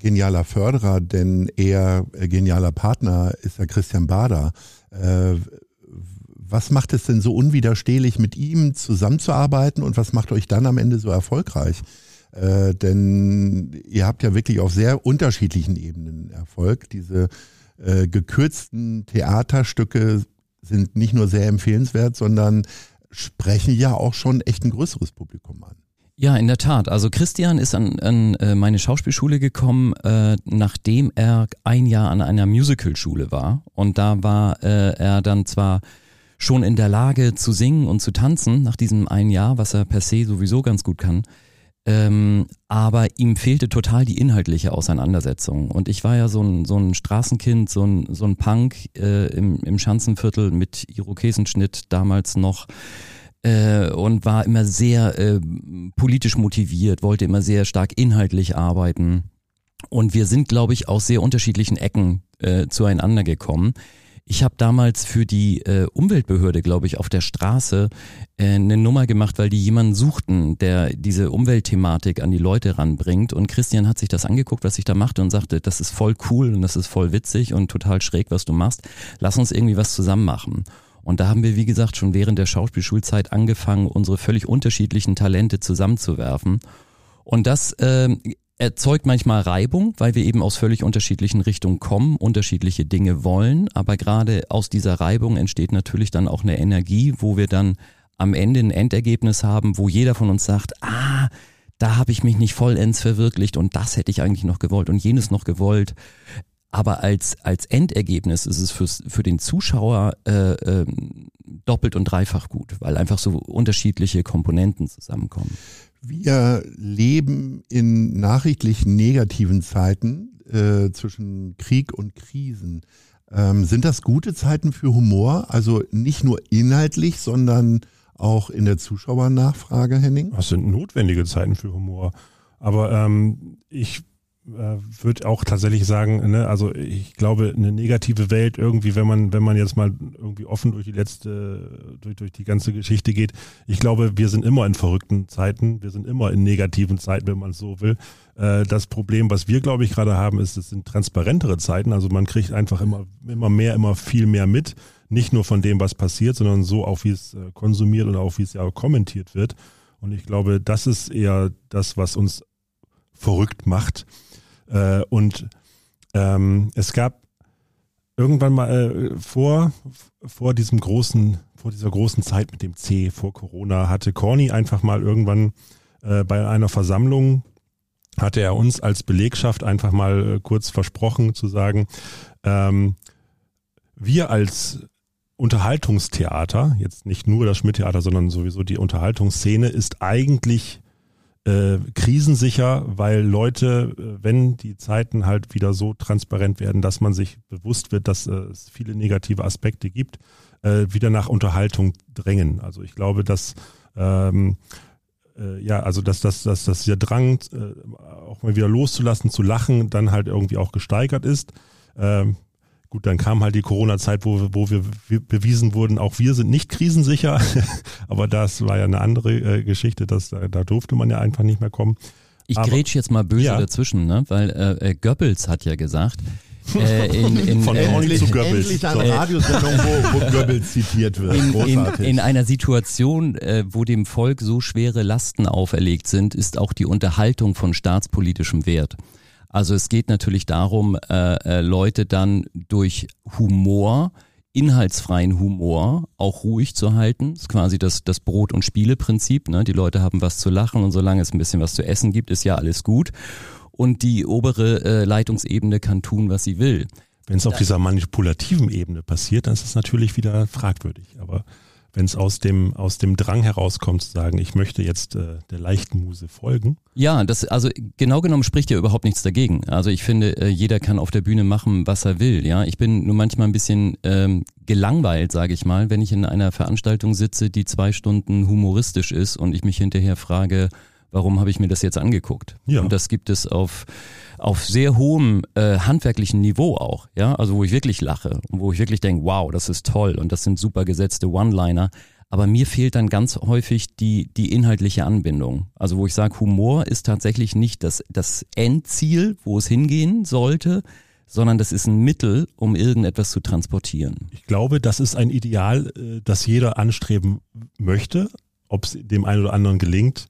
genialer Förderer, denn eher äh, genialer Partner ist ja Christian Bader. Äh, was macht es denn so unwiderstehlich, mit ihm zusammenzuarbeiten und was macht euch dann am Ende so erfolgreich? Äh, denn ihr habt ja wirklich auf sehr unterschiedlichen Ebenen Erfolg. Diese äh, gekürzten Theaterstücke sind nicht nur sehr empfehlenswert, sondern sprechen ja auch schon echt ein größeres Publikum an. Ja, in der Tat. Also Christian ist an, an äh, meine Schauspielschule gekommen, äh, nachdem er ein Jahr an einer Musicalschule war. Und da war äh, er dann zwar schon in der Lage zu singen und zu tanzen nach diesem einen Jahr, was er per se sowieso ganz gut kann. Ähm, aber ihm fehlte total die inhaltliche Auseinandersetzung. Und ich war ja so ein, so ein Straßenkind, so ein, so ein Punk äh, im, im Schanzenviertel mit Irokesenschnitt damals noch äh, und war immer sehr äh, politisch motiviert, wollte immer sehr stark inhaltlich arbeiten. Und wir sind, glaube ich, aus sehr unterschiedlichen Ecken äh, zueinander gekommen. Ich habe damals für die äh, Umweltbehörde, glaube ich, auf der Straße äh, eine Nummer gemacht, weil die jemanden suchten, der diese Umweltthematik an die Leute ranbringt. Und Christian hat sich das angeguckt, was ich da machte und sagte, das ist voll cool und das ist voll witzig und total schräg, was du machst. Lass uns irgendwie was zusammen machen. Und da haben wir, wie gesagt, schon während der Schauspielschulzeit angefangen, unsere völlig unterschiedlichen Talente zusammenzuwerfen. Und das äh, erzeugt manchmal Reibung, weil wir eben aus völlig unterschiedlichen Richtungen kommen, unterschiedliche Dinge wollen. Aber gerade aus dieser Reibung entsteht natürlich dann auch eine Energie, wo wir dann am Ende ein Endergebnis haben, wo jeder von uns sagt, ah, da habe ich mich nicht vollends verwirklicht und das hätte ich eigentlich noch gewollt und jenes noch gewollt. Aber als, als Endergebnis ist es fürs, für den Zuschauer äh, äh, doppelt und dreifach gut, weil einfach so unterschiedliche Komponenten zusammenkommen. Wir leben in nachrichtlich negativen Zeiten äh, zwischen Krieg und Krisen. Ähm, sind das gute Zeiten für Humor? Also nicht nur inhaltlich, sondern auch in der Zuschauernachfrage, Henning? Das sind notwendige Zeiten für Humor. Aber ähm, ich würde auch tatsächlich sagen, ne, also ich glaube, eine negative Welt irgendwie, wenn man, wenn man jetzt mal irgendwie offen durch die letzte, durch, durch die ganze Geschichte geht, ich glaube, wir sind immer in verrückten Zeiten, wir sind immer in negativen Zeiten, wenn man so will. Äh, das Problem, was wir, glaube ich, gerade haben, ist, es sind transparentere Zeiten. Also man kriegt einfach immer, immer mehr, immer viel mehr mit. Nicht nur von dem, was passiert, sondern so auch, wie es äh, konsumiert und auch, wie es ja kommentiert wird. Und ich glaube, das ist eher das, was uns verrückt macht. Äh, und ähm, es gab irgendwann mal äh, vor, vor diesem großen, vor dieser großen Zeit mit dem C, vor Corona, hatte Corny einfach mal irgendwann äh, bei einer Versammlung hatte er uns als Belegschaft einfach mal äh, kurz versprochen zu sagen, ähm, wir als Unterhaltungstheater, jetzt nicht nur das Schmidt-Theater, sondern sowieso die Unterhaltungsszene, ist eigentlich äh, krisensicher, weil Leute, äh, wenn die Zeiten halt wieder so transparent werden, dass man sich bewusst wird, dass äh, es viele negative Aspekte gibt, äh, wieder nach Unterhaltung drängen. Also ich glaube, dass ähm, äh, ja, also dass, dass, dass, dass dieser Drang, äh, auch mal wieder loszulassen, zu lachen, dann halt irgendwie auch gesteigert ist. Ähm, Gut, dann kam halt die Corona-Zeit, wo, wo wir bewiesen wurden, auch wir sind nicht krisensicher. Aber das war ja eine andere äh, Geschichte, dass, da, da durfte man ja einfach nicht mehr kommen. Ich grätsch jetzt mal böse ja. dazwischen, ne? weil äh, äh Goebbels hat ja gesagt, äh, in, in, Von äh, endlich, zu Goebbels. Endlich eine Radiosendung, wo, wo Goebbels zitiert wird. In, in, in, einer Situation, äh, wo dem Volk so schwere Lasten auferlegt sind, ist auch die Unterhaltung von staatspolitischem Wert. Also es geht natürlich darum, äh, äh, Leute dann durch Humor inhaltsfreien Humor auch ruhig zu halten. Das ist quasi das, das Brot- und Spiele-Prinzip. Ne? Die Leute haben was zu lachen und solange es ein bisschen was zu essen gibt, ist ja alles gut. Und die obere äh, Leitungsebene kann tun, was sie will. Wenn es auf dieser manipulativen Ebene passiert, dann ist es natürlich wieder fragwürdig. Aber wenn es aus dem, aus dem Drang herauskommt, zu sagen, ich möchte jetzt äh, der leichten Muse folgen. Ja, das, also genau genommen spricht ja überhaupt nichts dagegen. Also ich finde, äh, jeder kann auf der Bühne machen, was er will. Ja, ich bin nur manchmal ein bisschen ähm, gelangweilt, sage ich mal, wenn ich in einer Veranstaltung sitze, die zwei Stunden humoristisch ist und ich mich hinterher frage, warum habe ich mir das jetzt angeguckt? Ja. Und das gibt es auf auf sehr hohem äh, handwerklichen Niveau auch, ja, also wo ich wirklich lache und wo ich wirklich denke, wow, das ist toll und das sind super gesetzte One-Liner. Aber mir fehlt dann ganz häufig die, die inhaltliche Anbindung. Also wo ich sage, Humor ist tatsächlich nicht das, das Endziel, wo es hingehen sollte, sondern das ist ein Mittel, um irgendetwas zu transportieren. Ich glaube, das ist ein Ideal, äh, das jeder anstreben möchte. Ob es dem einen oder anderen gelingt,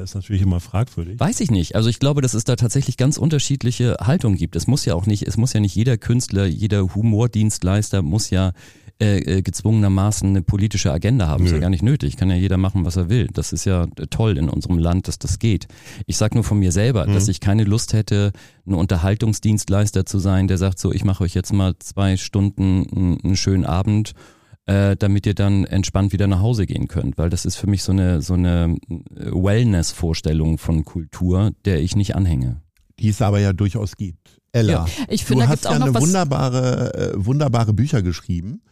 ist natürlich immer fragwürdig. Weiß ich nicht. Also ich glaube, dass es da tatsächlich ganz unterschiedliche Haltungen gibt. Es muss ja auch nicht, es muss ja nicht jeder Künstler, jeder Humordienstleister muss ja äh, äh, gezwungenermaßen eine politische Agenda haben. Ist Nö. ja gar nicht nötig. Kann ja jeder machen, was er will. Das ist ja äh, toll in unserem Land, dass das geht. Ich sag nur von mir selber, Mhm. dass ich keine Lust hätte, ein Unterhaltungsdienstleister zu sein, der sagt so, ich mache euch jetzt mal zwei Stunden einen schönen Abend äh, damit ihr dann entspannt wieder nach Hause gehen könnt, weil das ist für mich so eine so eine äh, Wellness-Vorstellung von Kultur, der ich nicht anhänge. Die es aber ja durchaus gibt. Ella, Ja, ich du finde, da hast ja eine wunderbare, äh, wunderbare Bücher geschrieben.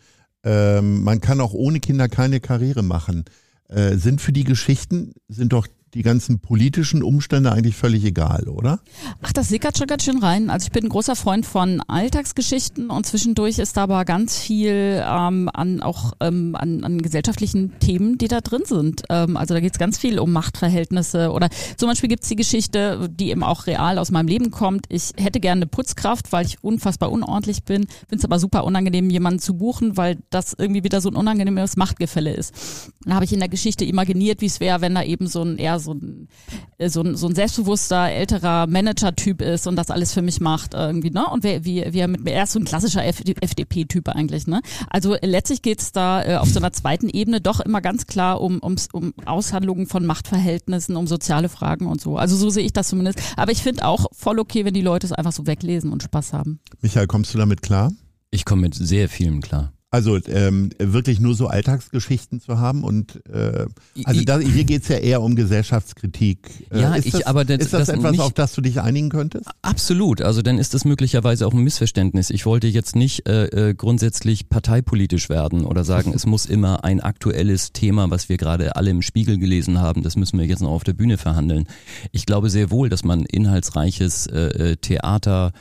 Ähm, man kann auch ohne Kinder keine Karriere machen. Äh, sind für die Geschichten, sind doch die ganzen politischen Umstände eigentlich völlig egal, oder? Ach, das sickert schon ganz schön rein. Also ich bin ein großer Freund von Alltagsgeschichten und zwischendurch ist da aber ganz viel ähm, an auch ähm, an, an gesellschaftlichen Themen, die da drin sind. Ähm, also da geht es ganz viel um Machtverhältnisse oder zum Beispiel gibt's die Geschichte, die eben auch real aus meinem Leben kommt. Ich hätte gerne eine Putzkraft, weil ich unfassbar unordentlich bin. Finde es aber super unangenehm, jemanden zu buchen, weil das irgendwie wieder so ein unangenehmes Machtgefälle ist. Dann habe ich in der Geschichte imaginiert, wie es wäre, wenn da eben so ein eher so ein, äh, so ein, so ein selbstbewusster, älterer Manager-Typ ist und das alles für mich macht irgendwie, ne? Und wer, wie, wie er mit er ist so ein klassischer FDP-Typ eigentlich, ne? Also äh, letztlich geht's da äh, auf so einer zweiten Ebene doch immer ganz klar um, ums, um Aushandlungen von Machtverhältnissen, um soziale Fragen und so. Also so sehe ich das zumindest. Aber ich finde auch voll okay, wenn die Leute es einfach so weglesen und Spaß haben. Michael, kommst du damit klar? Ich komme mit sehr vielem klar. Also ähm, wirklich nur so Alltagsgeschichten zu haben und äh, also da, hier geht's ja eher um Gesellschaftskritik. Äh, Ja, ist ich- das, aber das- ist das, das etwas, nicht- auf das du dich einigen könntest? Absolut. Also dann ist das möglicherweise auch ein Missverständnis. Ich wollte jetzt nicht äh, äh, grundsätzlich parteipolitisch werden oder sagen, es muss immer ein aktuelles Thema, was wir gerade alle im Spiegel gelesen haben, das müssen wir jetzt noch auf der Bühne verhandeln. Ich glaube sehr wohl, dass man inhaltsreiches äh, äh, Theater,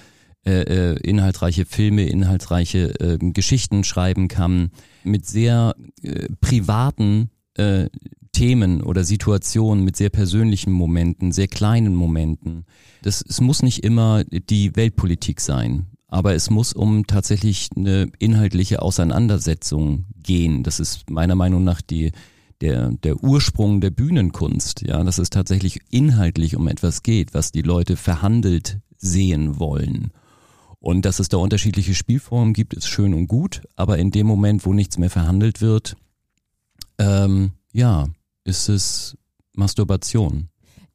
äh, äh, inhaltsreiche Filme, inhaltsreiche äh, Geschichten schreiben kann mit sehr äh, privaten äh, Themen oder Situationen, mit sehr persönlichen Momenten, sehr kleinen Momenten. Das, es muss nicht immer die Weltpolitik sein, aber es muss um tatsächlich eine inhaltliche Auseinandersetzung gehen. Das ist meiner Meinung nach die der, der Ursprung der Bühnenkunst, ja, dass es tatsächlich inhaltlich um etwas geht, was die Leute verhandelt sehen wollen. Und dass es da unterschiedliche Spielformen gibt, ist schön und gut, aber in dem Moment, wo nichts mehr verhandelt wird, ähm, ja, ist es Masturbation.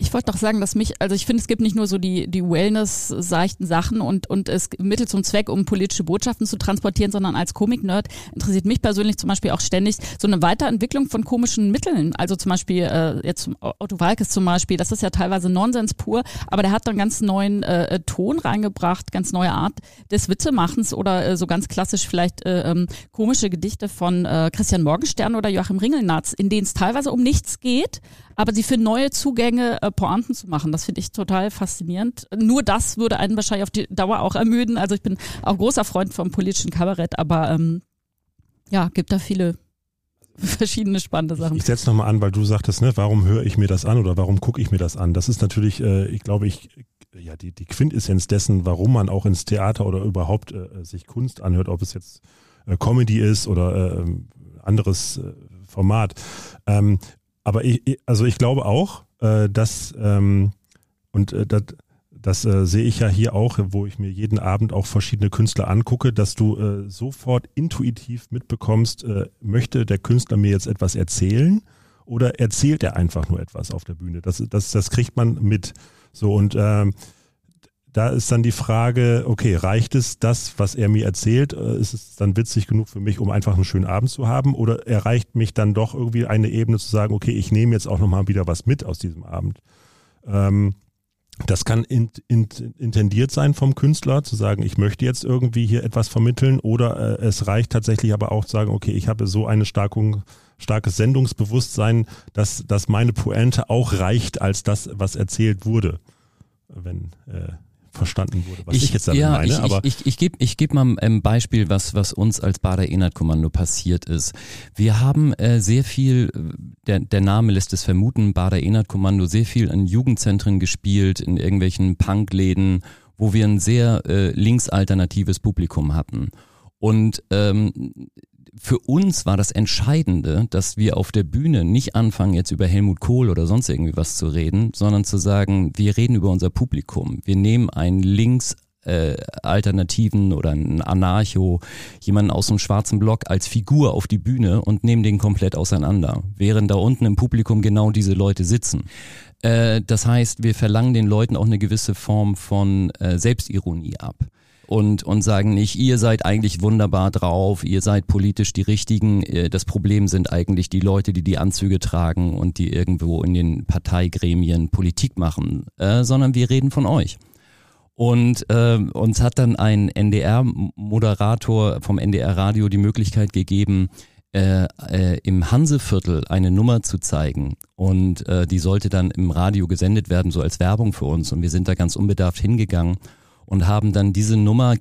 Ich wollte doch sagen, dass mich, also ich finde, es gibt nicht nur so die, die Wellness-seichten Sachen und, und es Mittel zum Zweck, um politische Botschaften zu transportieren, sondern als Comic-Nerd interessiert mich persönlich zum Beispiel auch ständig so eine Weiterentwicklung von komischen Mitteln. Also zum Beispiel, äh, jetzt Otto Walkes zum Beispiel, das ist ja teilweise Nonsens pur, aber der hat dann ganz neuen äh, Ton reingebracht, ganz neue Art des Witzemachens oder äh, so ganz klassisch vielleicht äh, ähm, komische Gedichte von äh, Christian Morgenstern oder Joachim Ringelnatz, in denen es teilweise um nichts geht, aber sie für neue Zugänge äh, Pointen zu machen. Das finde ich total faszinierend. Nur das würde einen wahrscheinlich auf die Dauer auch ermüden. Also ich bin auch großer Freund vom politischen Kabarett, aber ähm, ja, gibt da viele verschiedene spannende Sachen. Ich setze nochmal an, weil du sagtest, ne, warum höre ich mir das an oder warum gucke ich mir das an? Das ist natürlich, äh, ich glaube, ich, ja, die, die Quintessenz dessen, warum man auch ins Theater oder überhaupt äh, sich Kunst anhört, ob es jetzt äh, Comedy ist oder äh, anderes äh, Format. Ähm, aber ich, also ich glaube auch, äh, dass, ähm, und äh, das, das äh, sehe ich ja hier auch, wo ich mir jeden Abend auch verschiedene Künstler angucke, dass du äh, sofort intuitiv mitbekommst, äh, möchte der Künstler mir jetzt etwas erzählen oder erzählt er einfach nur etwas auf der Bühne? Das, das, das kriegt man mit. So und ähm, da ist dann die Frage, okay, reicht es das, was er mir erzählt? Äh, ist es dann witzig genug für mich, um einfach einen schönen Abend zu haben? Oder erreicht mich dann doch irgendwie eine Ebene zu sagen, okay, ich nehme jetzt auch nochmal wieder was mit aus diesem Abend? Ähm, das kann in, in, intendiert sein vom Künstler, zu sagen, ich möchte jetzt irgendwie hier etwas vermitteln, oder äh, es reicht tatsächlich aber auch zu sagen, okay, ich habe so eine Starkung, starkes Sendungsbewusstsein, dass, dass meine Pointe auch reicht als das, was erzählt wurde. Wenn äh, verstanden wurde, was ich, ich jetzt damit ja, meine. Ich, aber ich, ich, ich gebe ich geb mal ein Beispiel, was, was uns als Bader Enert Kommando passiert ist. Wir haben äh, sehr viel, der, der Name lässt es vermuten, Bader Enert Kommando, sehr viel in Jugendzentren gespielt, in irgendwelchen Punkläden, wo wir ein sehr äh, linksalternatives Publikum hatten. Und ähm, für uns war das Entscheidende, dass wir auf der Bühne nicht anfangen, jetzt über Helmut Kohl oder sonst irgendwie was zu reden, sondern zu sagen, wir reden über unser Publikum. Wir nehmen einen links äh, Alternativen oder einen Anarcho, jemanden aus dem schwarzen Block als Figur auf die Bühne und nehmen den komplett auseinander, während da unten im Publikum genau diese Leute sitzen. Äh, das heißt, wir verlangen den Leuten auch eine gewisse Form von äh, Selbstironie ab und, und sagen nicht, ihr seid eigentlich wunderbar drauf, ihr seid politisch die Richtigen. Äh, das Problem sind eigentlich die Leute, die die Anzüge tragen und die irgendwo in den Parteigremien Politik machen, äh, sondern wir reden von euch. Und äh, uns hat dann ein NDR-Moderator vom NDR-Radio die Möglichkeit gegeben, äh, äh, im Hanseviertel eine Nummer zu zeigen. Und äh, die sollte dann im Radio gesendet werden, so als Werbung für uns. Und wir sind da ganz unbedarft hingegangen und haben dann diese Nummer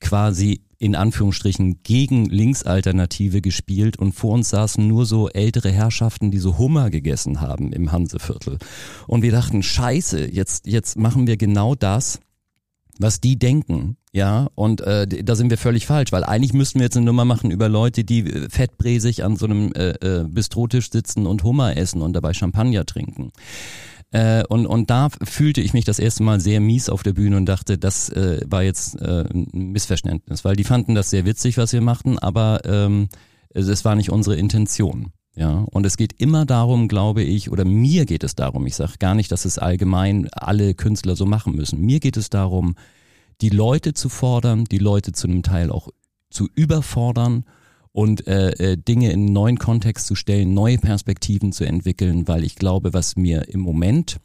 quasi in Anführungsstrichen gegen Linksalternative gespielt und vor uns saßen nur so ältere Herrschaften, die so Hummer gegessen haben im Hanseviertel. Und wir dachten, scheiße, jetzt, jetzt machen wir genau das, was die denken, ja, und äh, da sind wir völlig falsch, weil eigentlich müssten wir jetzt eine Nummer machen über Leute, die äh, fettbräsig an so einem äh, äh, Bistrotisch sitzen und Hummer essen und dabei Champagner trinken. Äh, und, und da fühlte ich mich das erste Mal sehr mies auf der Bühne und dachte, das äh, war jetzt äh, ein Missverständnis, weil die fanden das sehr witzig, was wir machten, aber ähm, es, war nicht unsere Intention. Ja, und es geht immer darum, glaube ich, oder mir geht es darum, ich sage gar nicht, dass es allgemein alle Künstler so machen müssen. Mir geht es darum, die Leute zu fordern, die Leute zu einem Teil auch zu überfordern und äh, äh, Dinge in einen neuen Kontext zu stellen, neue Perspektiven zu entwickeln, weil ich glaube, was mir im Moment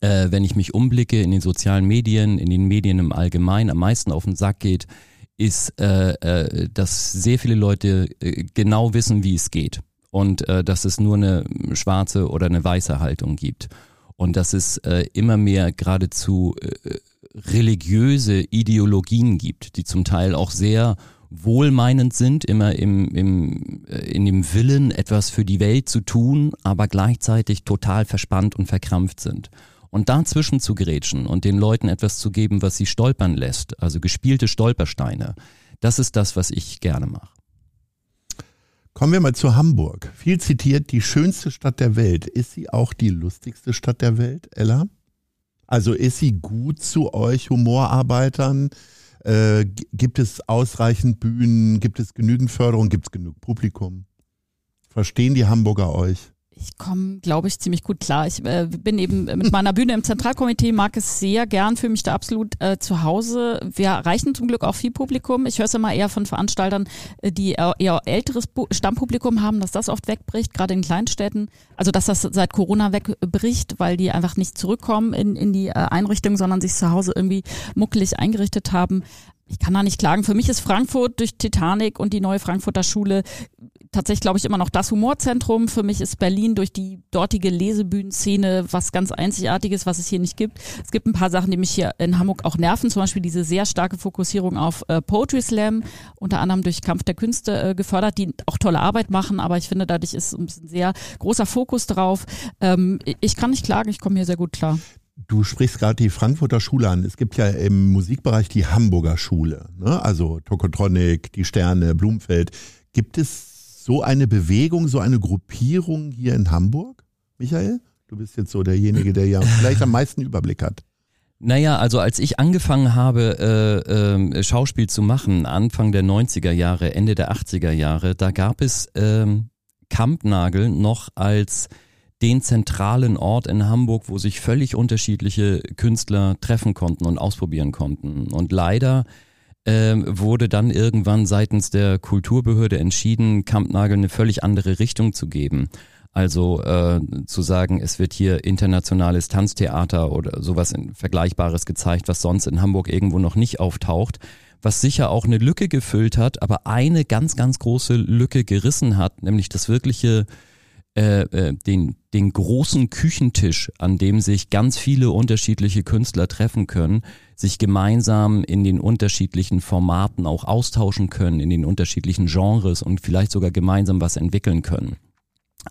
äh, wenn ich mich umblicke in den sozialen Medien, in den Medien im Allgemeinen am meisten auf den Sack geht, ist, äh, äh, dass sehr viele Leute äh, genau wissen, wie es geht und äh, dass es nur eine schwarze oder eine weiße Haltung gibt und dass es äh, immer mehr geradezu äh, religiöse Ideologien gibt, die zum Teil auch sehr wohlmeinend sind, immer im, im, äh, in dem Willen, etwas für die Welt zu tun, aber gleichzeitig total verspannt und verkrampft sind. Und dazwischen zu grätschen und den Leuten etwas zu geben, was sie stolpern lässt, also gespielte Stolpersteine, das ist das, was ich gerne mache. Kommen wir mal zu Hamburg. Viel zitiert, die schönste Stadt der Welt. Ist sie auch die lustigste Stadt der Welt, Ella? Also ist sie gut zu euch Humorarbeitern? Äh, gibt es ausreichend Bühnen? Gibt es genügend Förderung? Gibt es genug Publikum? Verstehen die Hamburger euch? Ich komme, glaube ich, ziemlich gut klar. Ich äh, bin eben mit meiner Bühne im Zentralkomitee, mag es sehr gern, fühle mich da absolut äh, zu Hause. Wir erreichen zum Glück auch viel Publikum. Ich höre es immer eher von Veranstaltern, äh, die eher älteres Stammpublikum haben, dass das oft wegbricht, gerade in Kleinstädten. Also dass das seit Corona wegbricht, weil die einfach nicht zurückkommen in, in die äh, Einrichtung, sondern sich zu Hause irgendwie muckelig eingerichtet haben ich kann da nicht klagen. Für mich ist Frankfurt durch Titanic und die neue Frankfurter Schule tatsächlich, glaube ich, immer noch das Humorzentrum. Für mich ist Berlin durch die dortige Lesebühnenszene was ganz Einzigartiges, was es hier nicht gibt. Es gibt ein paar Sachen, die mich hier in Hamburg auch nerven, zum Beispiel diese sehr starke Fokussierung auf äh, Poetry Slam, unter anderem durch Kampf der Künste äh, gefördert, die auch tolle Arbeit machen, aber ich finde, dadurch ist ein sehr großer Fokus drauf. Ähm, ich kann nicht klagen, ich komme hier sehr gut klar. Du sprichst gerade die Frankfurter Schule an. Es gibt ja im Musikbereich die Hamburger Schule, ne? also Tokotronic, die Sterne, Blumfeld. Gibt es so eine Bewegung, so eine Gruppierung hier in Hamburg, Michael? Du bist jetzt so derjenige, der ja vielleicht am meisten Überblick hat. Naja, also als ich angefangen habe, äh, äh, Schauspiel zu machen, Anfang der 90er Jahre, Ende der 80er Jahre, da gab es äh, Kampnagel noch als den zentralen Ort in Hamburg, wo sich völlig unterschiedliche Künstler treffen konnten und ausprobieren konnten. Und leider äh, wurde dann irgendwann seitens der Kulturbehörde entschieden, Kampnagel eine völlig andere Richtung zu geben. Also äh, zu sagen, es wird hier internationales Tanztheater oder sowas Vergleichbares gezeigt, was sonst in Hamburg irgendwo noch nicht auftaucht, was sicher auch eine Lücke gefüllt hat, aber eine ganz, ganz große Lücke gerissen hat, nämlich das wirkliche äh, äh, den, den großen Küchentisch, an dem sich ganz viele unterschiedliche Künstler treffen können, sich gemeinsam in den unterschiedlichen Formaten auch austauschen können, in den unterschiedlichen Genres und vielleicht sogar gemeinsam was entwickeln können.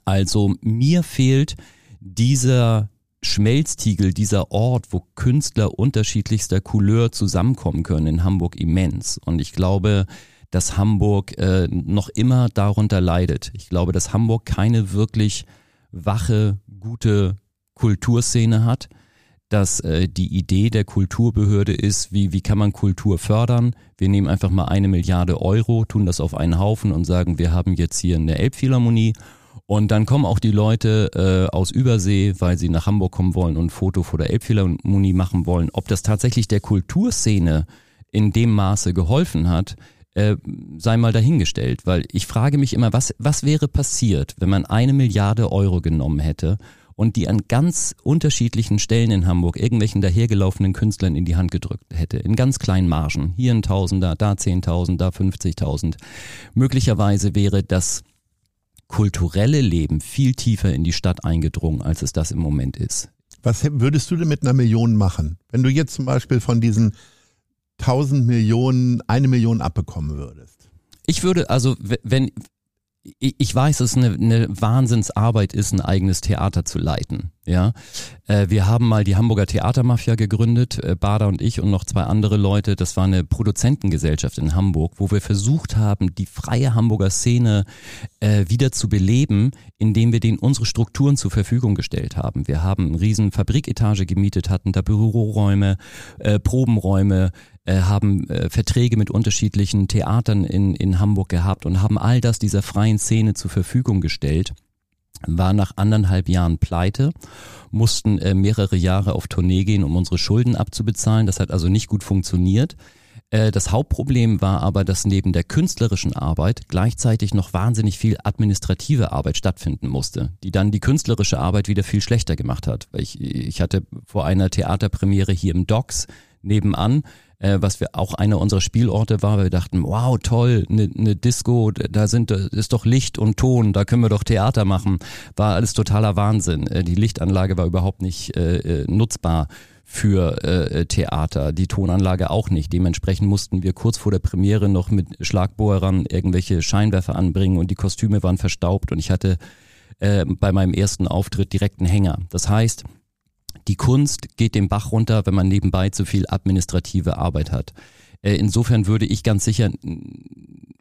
Also mir fehlt dieser Schmelztiegel, dieser Ort, wo Künstler unterschiedlichster Couleur zusammenkommen können in Hamburg immens. Und ich glaube, dass Hamburg äh, noch immer darunter leidet. Ich glaube, dass Hamburg keine wirklich wache, gute Kulturszene hat, dass äh, die Idee der Kulturbehörde ist, wie, wie kann man Kultur fördern? Wir nehmen einfach mal eine Milliarde Euro, tun das auf einen Haufen und sagen, wir haben jetzt hier eine Elbphilharmonie und dann kommen auch die Leute äh, aus Übersee, weil sie nach Hamburg kommen wollen und ein Foto vor der Elbphilharmonie machen wollen. Ob das tatsächlich der Kulturszene in dem Maße geholfen hat, äh, sei mal dahingestellt, weil ich frage mich immer, was, was wäre passiert, wenn man eine Milliarde Euro genommen hätte und die an ganz unterschiedlichen Stellen in Hamburg irgendwelchen dahergelaufenen Künstlern in die Hand gedrückt hätte, in ganz kleinen Margen, hier ein Tausender, da Zehntausend, da 50.000. Möglicherweise wäre das kulturelle Leben viel tiefer in die Stadt eingedrungen, als es das im Moment ist. Was würdest du denn mit einer Million machen? Wenn du jetzt zum Beispiel von diesen 1000 Millionen eine Million abbekommen würdest? Ich würde, also wenn, ich weiß, dass es eine, eine Wahnsinnsarbeit ist, ein eigenes Theater zu leiten. Ja, äh, wir haben mal die Hamburger Theatermafia gegründet, äh, Bader und ich und noch zwei andere Leute. Das war eine Produzentengesellschaft in Hamburg, wo wir versucht haben, die freie Hamburger Szene äh, wieder zu beleben, indem wir denen unsere Strukturen zur Verfügung gestellt haben. Wir haben eine riesen Fabriketage gemietet, hatten da Büroräume, Probenräume, haben Verträge mit unterschiedlichen Theatern in, in Hamburg gehabt und haben all das dieser freien Szene zur Verfügung gestellt war nach anderthalb Jahren pleite, mussten äh, mehrere Jahre auf Tournee gehen, um unsere Schulden abzubezahlen. Das hat also nicht gut funktioniert. Äh, das Hauptproblem war aber, dass neben der künstlerischen Arbeit gleichzeitig noch wahnsinnig viel administrative Arbeit stattfinden musste, die dann die künstlerische Arbeit wieder viel schlechter gemacht hat. Ich, ich hatte vor einer Theaterpremiere hier im Docks nebenan äh, was wir auch einer unserer Spielorte war, weil wir dachten, wow, toll, eine ne Disco, da sind ist doch Licht und Ton, da können wir doch Theater machen. War alles totaler Wahnsinn. Äh, die Lichtanlage war überhaupt nicht äh, äh nutzbar für äh, Theater, die Tonanlage auch nicht. Dementsprechend mussten wir kurz vor der Premiere noch mit Schlagbohrern irgendwelche Scheinwerfer anbringen und die Kostüme waren verstaubt und ich hatte äh, bei meinem ersten Auftritt direkt einen Hänger. Das heißt, die Kunst geht den Bach runter, wenn man nebenbei zu viel administrative Arbeit hat. Äh, insofern würde ich ganz sicher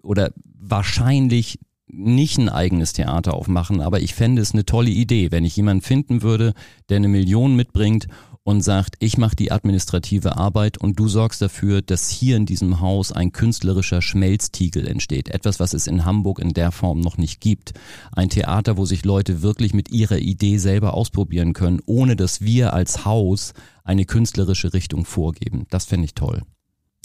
oder wahrscheinlich nicht ein eigenes Theater aufmachen, aber ich fände es eine tolle Idee, wenn ich jemanden finden würde, der eine Million mitbringt und sagt, ich mache die administrative Arbeit und du sorgst dafür, dass hier in diesem Haus ein künstlerischer Schmelztiegel entsteht. Etwas, was es in Hamburg in der Form noch nicht gibt. Ein Theater, wo sich Leute wirklich mit ihrer Idee selber ausprobieren können, ohne dass wir als Haus eine künstlerische Richtung vorgeben. Das fände ich toll.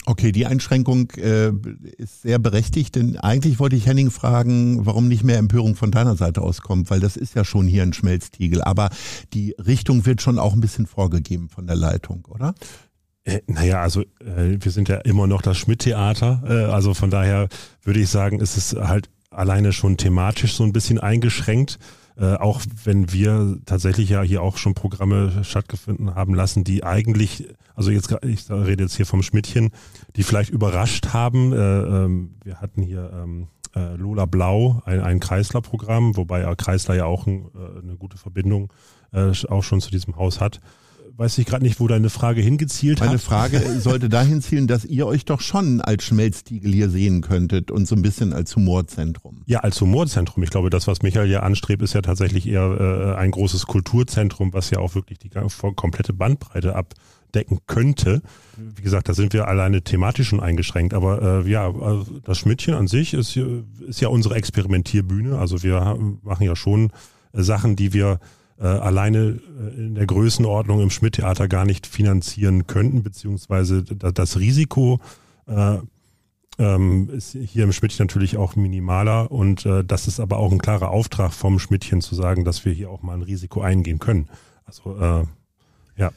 Okay, die Einschränkung äh, ist sehr berechtigt, denn eigentlich wollte ich Henning fragen, warum nicht mehr Empörung von deiner Seite auskommt, weil das ist ja schon hier ein Schmelztiegel, aber die Richtung wird schon auch ein bisschen vorgegeben von der Leitung, oder? Äh, naja, also äh, wir sind ja immer noch das Schmidt-Theater, äh, also von daher würde ich sagen, ist es halt alleine schon thematisch so ein bisschen eingeschränkt. Äh, auch wenn wir tatsächlich ja hier auch schon Programme stattgefunden haben lassen, die eigentlich, also jetzt ich rede jetzt hier vom Schmidtchen, die vielleicht überrascht haben. Äh, ähm, wir hatten hier ähm, äh, Lola Blau, ein, ein Kreisler-Programm, wobei Kreisler ja auch ein, äh, eine gute Verbindung äh, auch schon zu diesem Haus hat weiß ich gerade nicht, wo deine Frage hingezielt Meine hat. Frage sollte dahin zielen, dass ihr euch doch schon als Schmelztiegel hier sehen könntet und so ein bisschen als Humorzentrum. Ja, als Humorzentrum. Ich glaube, das, was Michael ja anstrebt, ist ja tatsächlich eher äh, ein großes Kulturzentrum, was ja auch wirklich die komplette Bandbreite abdecken könnte. Wie gesagt, da sind wir alleine thematisch schon eingeschränkt. Aber äh, ja, also das Schmidtchen an sich ist, ist ja unsere Experimentierbühne. Also wir machen ja schon äh, Sachen, die wir äh, alleine äh, in der Größenordnung im Schmidt-Theater gar nicht finanzieren könnten, beziehungsweise das Risiko äh, ähm, ist hier im Schmidtchen natürlich auch minimaler und äh, das ist aber auch ein klarer Auftrag vom Schmidtchen zu sagen, dass wir hier auch mal ein Risiko eingehen können. Also äh, ja.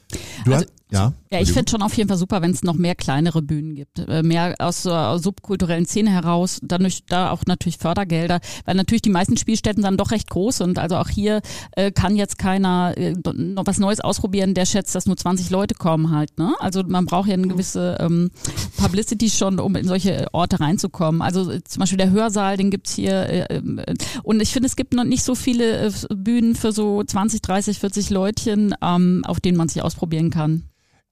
Du Also- hast, ja, Ja, ich finde schon auf jeden Fall super, wenn es noch mehr kleinere Bühnen gibt. Äh, Mehr aus der subkulturellen Szene heraus, dadurch da auch natürlich Fördergelder, weil natürlich die meisten Spielstätten dann doch recht groß sind. Also auch hier äh, kann jetzt keiner äh, noch was Neues ausprobieren, der schätzt, dass nur 20 Leute kommen halt. Ne? Also man braucht ja eine gewisse ähm, Publicity schon, um in solche Orte reinzukommen. Also äh, zum Beispiel der Hörsaal, den gibt's hier. Äh, äh, und ich finde, es gibt noch nicht so viele äh, Bühnen für so 20, 30, 40 Leutchen, ähm, auf denen man sich ausprobieren kann.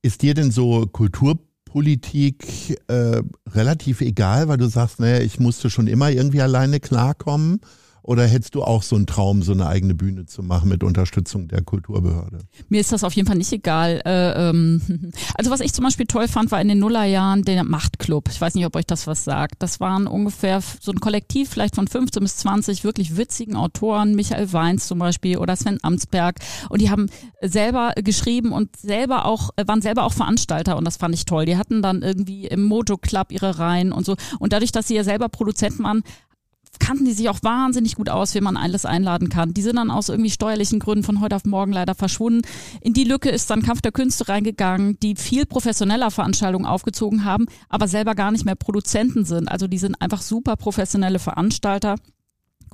Ist dir denn so Kulturpolitik äh, relativ egal, weil du sagst, naja, ich musste schon immer irgendwie alleine klarkommen? Oder hättest du auch so einen Traum, so eine eigene Bühne zu machen mit Unterstützung der Kulturbehörde? Mir ist das auf jeden Fall nicht egal. Äh, ähm, also was ich zum Beispiel toll fand, war in den Nullerjahren der Machtclub. Ich weiß nicht, ob euch das was sagt. Das waren ungefähr so ein Kollektiv, vielleicht von 15 bis 20 wirklich witzigen Autoren, Michael Weins zum Beispiel oder Sven Amtsberg. Und die haben selber geschrieben und selber auch, waren selber auch Veranstalter und das fand ich toll. Die hatten dann irgendwie im Mojo Club ihre Reihen und so. Und dadurch, dass sie ja selber Produzent waren, kannten die sich auch wahnsinnig gut aus, wie man alles einladen kann. Die sind dann aus irgendwie steuerlichen Gründen von heute auf morgen leider verschwunden. In die Lücke ist dann Kampf der Künste reingegangen, die viel professioneller Veranstaltungen aufgezogen haben, aber selber gar nicht mehr Produzenten sind. Also die sind einfach super professionelle Veranstalter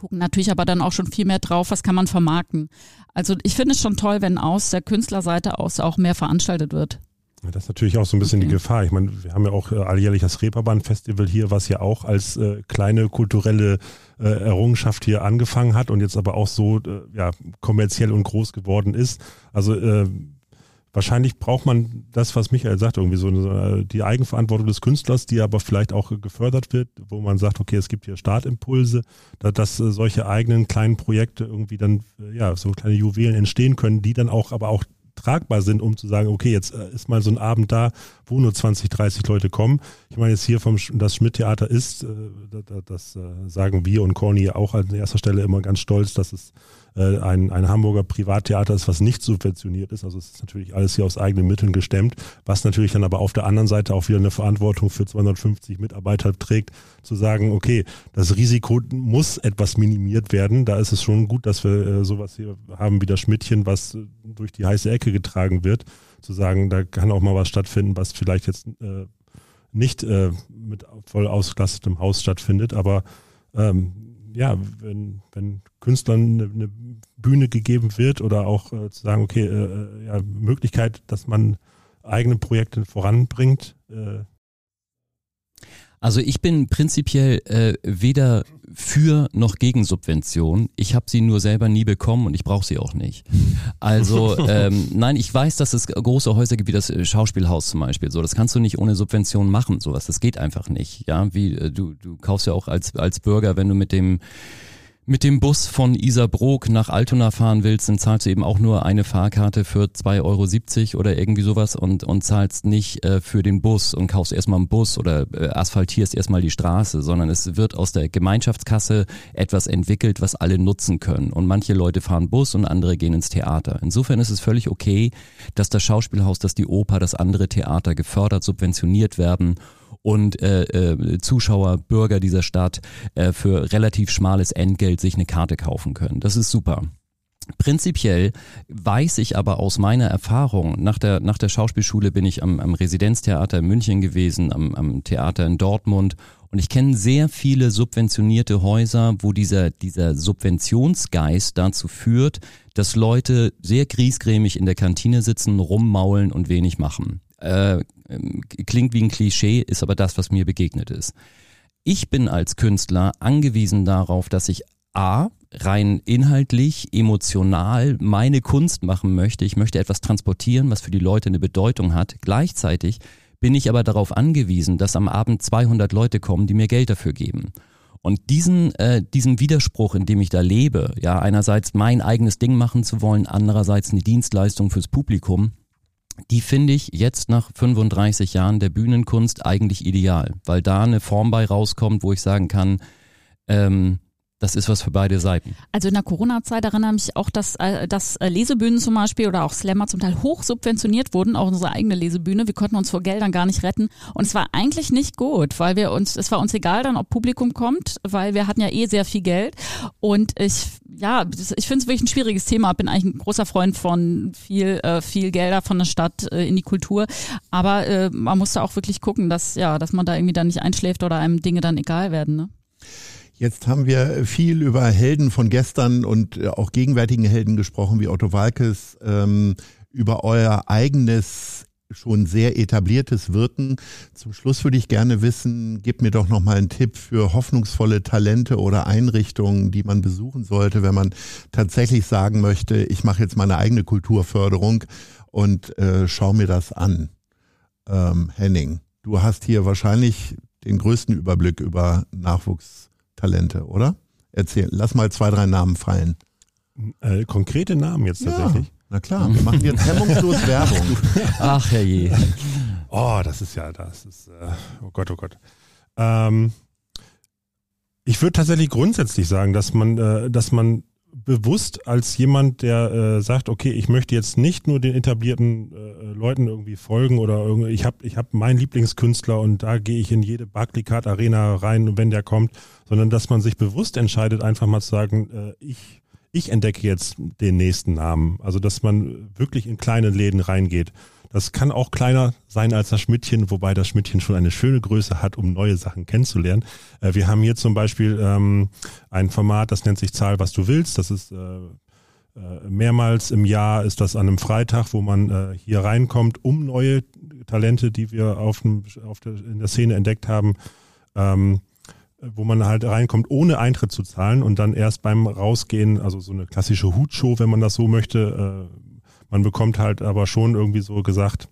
gucken natürlich aber dann auch schon viel mehr drauf, was kann man vermarkten. Also ich finde es schon toll, wenn aus der Künstlerseite aus auch mehr veranstaltet wird. Das ist natürlich auch so ein bisschen Okay. die Gefahr. Ich meine, wir haben ja auch äh, alljährlich das Reeperbahn-Festival hier, was ja auch als äh, kleine kulturelle äh, Errungenschaft hier angefangen hat und jetzt aber auch so äh, ja, kommerziell und groß geworden ist. Also äh, wahrscheinlich braucht man das, was Michael sagt, irgendwie so eine, die Eigenverantwortung des Künstlers, die aber vielleicht auch gefördert wird, wo man sagt, okay, es gibt hier Startimpulse, da, dass äh, solche eigenen kleinen Projekte irgendwie dann, äh, ja, so kleine Juwelen entstehen können, die dann auch aber auch tragbar sind, um zu sagen, okay, jetzt äh, ist mal so ein Abend da, wo nur 20, 30 Leute kommen. Ich meine, jetzt hier vom das Schmidt-Theater ist, äh, da- da- das äh, sagen wir und Corny auch an erster Stelle immer ganz stolz, dass es ein, ein Hamburger Privattheater ist, was nicht subventioniert ist. Also es ist natürlich alles hier aus eigenen Mitteln gestemmt, was natürlich dann aber auf der anderen Seite auch wieder eine Verantwortung für 250 Mitarbeiter trägt, zu sagen, okay, das Risiko muss etwas minimiert werden. Da ist es schon gut, dass wir äh, sowas hier haben wie das Schmidtchen, was äh, durch die heiße Ecke getragen wird. Zu sagen, da kann auch mal was stattfinden, was vielleicht jetzt äh, nicht äh, mit voll ausgelastetem Haus stattfindet, aber ähm, ja, wenn, wenn Künstlern eine, eine Bühne gegeben wird oder auch äh, zu sagen, okay, äh, äh, ja, Möglichkeit, dass man eigene Projekte voranbringt, äh, Also ich bin prinzipiell äh, weder für noch gegen Subvention. Ich habe sie nur selber nie bekommen und ich brauche sie auch nicht. Also ähm, nein, ich weiß, dass es große Häuser gibt wie das äh, Schauspielhaus zum Beispiel. So, das kannst du nicht ohne Subvention machen. Sowas, das geht einfach nicht. Ja, wie äh, du du kaufst ja auch als als Bürger, wenn du mit dem mit dem Bus von Isarbrook nach Altona fahren willst, dann zahlst du eben auch nur eine Fahrkarte für 2,70 Euro oder irgendwie sowas und, und zahlst nicht äh, für den Bus und kaufst erstmal einen Bus oder äh, asphaltierst erstmal die Straße, sondern es wird aus der Gemeinschaftskasse etwas entwickelt, was alle nutzen können. Und manche Leute fahren Bus und andere gehen ins Theater. Insofern ist es völlig okay, dass das Schauspielhaus, dass die Oper, dass andere Theater gefördert, subventioniert werden und äh, äh, Zuschauer, Bürger dieser Stadt äh, für relativ schmales Entgelt sich eine Karte kaufen können. Das ist super. Prinzipiell weiß ich aber aus meiner Erfahrung, nach der, nach der Schauspielschule bin ich am, am Residenztheater in München gewesen, am, am Theater in Dortmund und ich kenne sehr viele subventionierte Häuser, wo dieser, dieser Subventionsgeist dazu führt, dass Leute sehr griesgrämig in der Kantine sitzen, rummaulen und wenig machen. Äh, klingt wie ein Klischee, ist aber das, was mir begegnet ist. Ich bin als Künstler angewiesen darauf, dass ich A, rein inhaltlich, emotional meine Kunst machen möchte. Ich möchte etwas transportieren, was für die Leute eine Bedeutung hat. Gleichzeitig bin ich aber darauf angewiesen, dass am Abend 200 Leute kommen, die mir Geld dafür geben. Und diesen, äh, diesen Widerspruch, in dem ich da lebe, ja, einerseits mein eigenes Ding machen zu wollen, andererseits eine Dienstleistung fürs Publikum, die finde ich jetzt nach 35 Jahren der Bühnenkunst eigentlich ideal, weil da eine Form bei rauskommt, wo ich sagen kann, ähm, das ist was für beide Seiten. Also in der Corona-Zeit erinnere ich mich auch, dass, äh, dass äh, Lesebühnen zum Beispiel oder auch Slammer zum Teil hoch subventioniert wurden, auch unsere eigene Lesebühne. Wir konnten uns vor Geldern gar nicht retten. Und es war eigentlich nicht gut, weil wir uns, es war uns egal dann, ob Publikum kommt, weil wir hatten ja eh sehr viel Geld. Und ich, ja, ich finde es wirklich ein schwieriges Thema. Bin eigentlich ein großer Freund von viel, äh, viel Gelder von der Stadt in die Kultur. Aber man musste auch wirklich gucken, dass, ja, dass man da irgendwie dann nicht einschläft oder einem Dinge dann egal werden. Ne? Jetzt haben wir viel über Helden von gestern und äh, auch gegenwärtigen Helden gesprochen, wie Otto Walkes, ähm, über euer eigenes schon sehr etabliertes Wirken. Zum Schluss würde ich gerne wissen, gib mir doch noch mal einen Tipp für hoffnungsvolle Talente oder Einrichtungen, die man besuchen sollte, wenn man tatsächlich sagen möchte, ich mache jetzt meine eigene Kulturförderung und äh, schau mir das an. Ähm, Henning, du hast hier wahrscheinlich den größten Überblick über Nachwuchs Talente, oder? Erzähl, lass mal zwei, drei Namen fallen. Äh, konkrete Namen jetzt tatsächlich. Ja, na klar, wir machen jetzt hemmungslos Werbung. Ach herrje. Oh, das ist ja, das ist, äh, oh Gott, oh Gott. Ähm, ich würde tatsächlich grundsätzlich sagen, dass man, äh, dass man bewusst als jemand, der äh, sagt, okay, ich möchte jetzt nicht nur den etablierten äh, Leuten irgendwie folgen oder irgendwie, ich habe ich hab meinen Lieblingskünstler und da gehe ich in jede Barclaycard Arena rein, wenn der kommt, sondern dass man sich bewusst entscheidet, einfach mal zu sagen, äh, ich, ich entdecke jetzt den nächsten Namen. Also dass man wirklich in kleine Läden reingeht. Das kann auch kleiner sein als das Schmidtchen, wobei das Schmidtchen schon eine schöne Größe hat, um neue Sachen kennenzulernen. Äh, wir haben hier zum Beispiel ähm, ein Format, das nennt sich Zahl, was du willst. Das ist äh, äh, mehrmals im Jahr ist das an einem Freitag, wo man äh, hier reinkommt, um neue Talente, die wir auf, dem, auf der, in der Szene entdeckt haben, ähm, wo man halt reinkommt, ohne Eintritt zu zahlen und dann erst beim Rausgehen, also so eine klassische Hutshow, wenn man das so möchte, äh, man bekommt halt aber schon irgendwie so gesagt,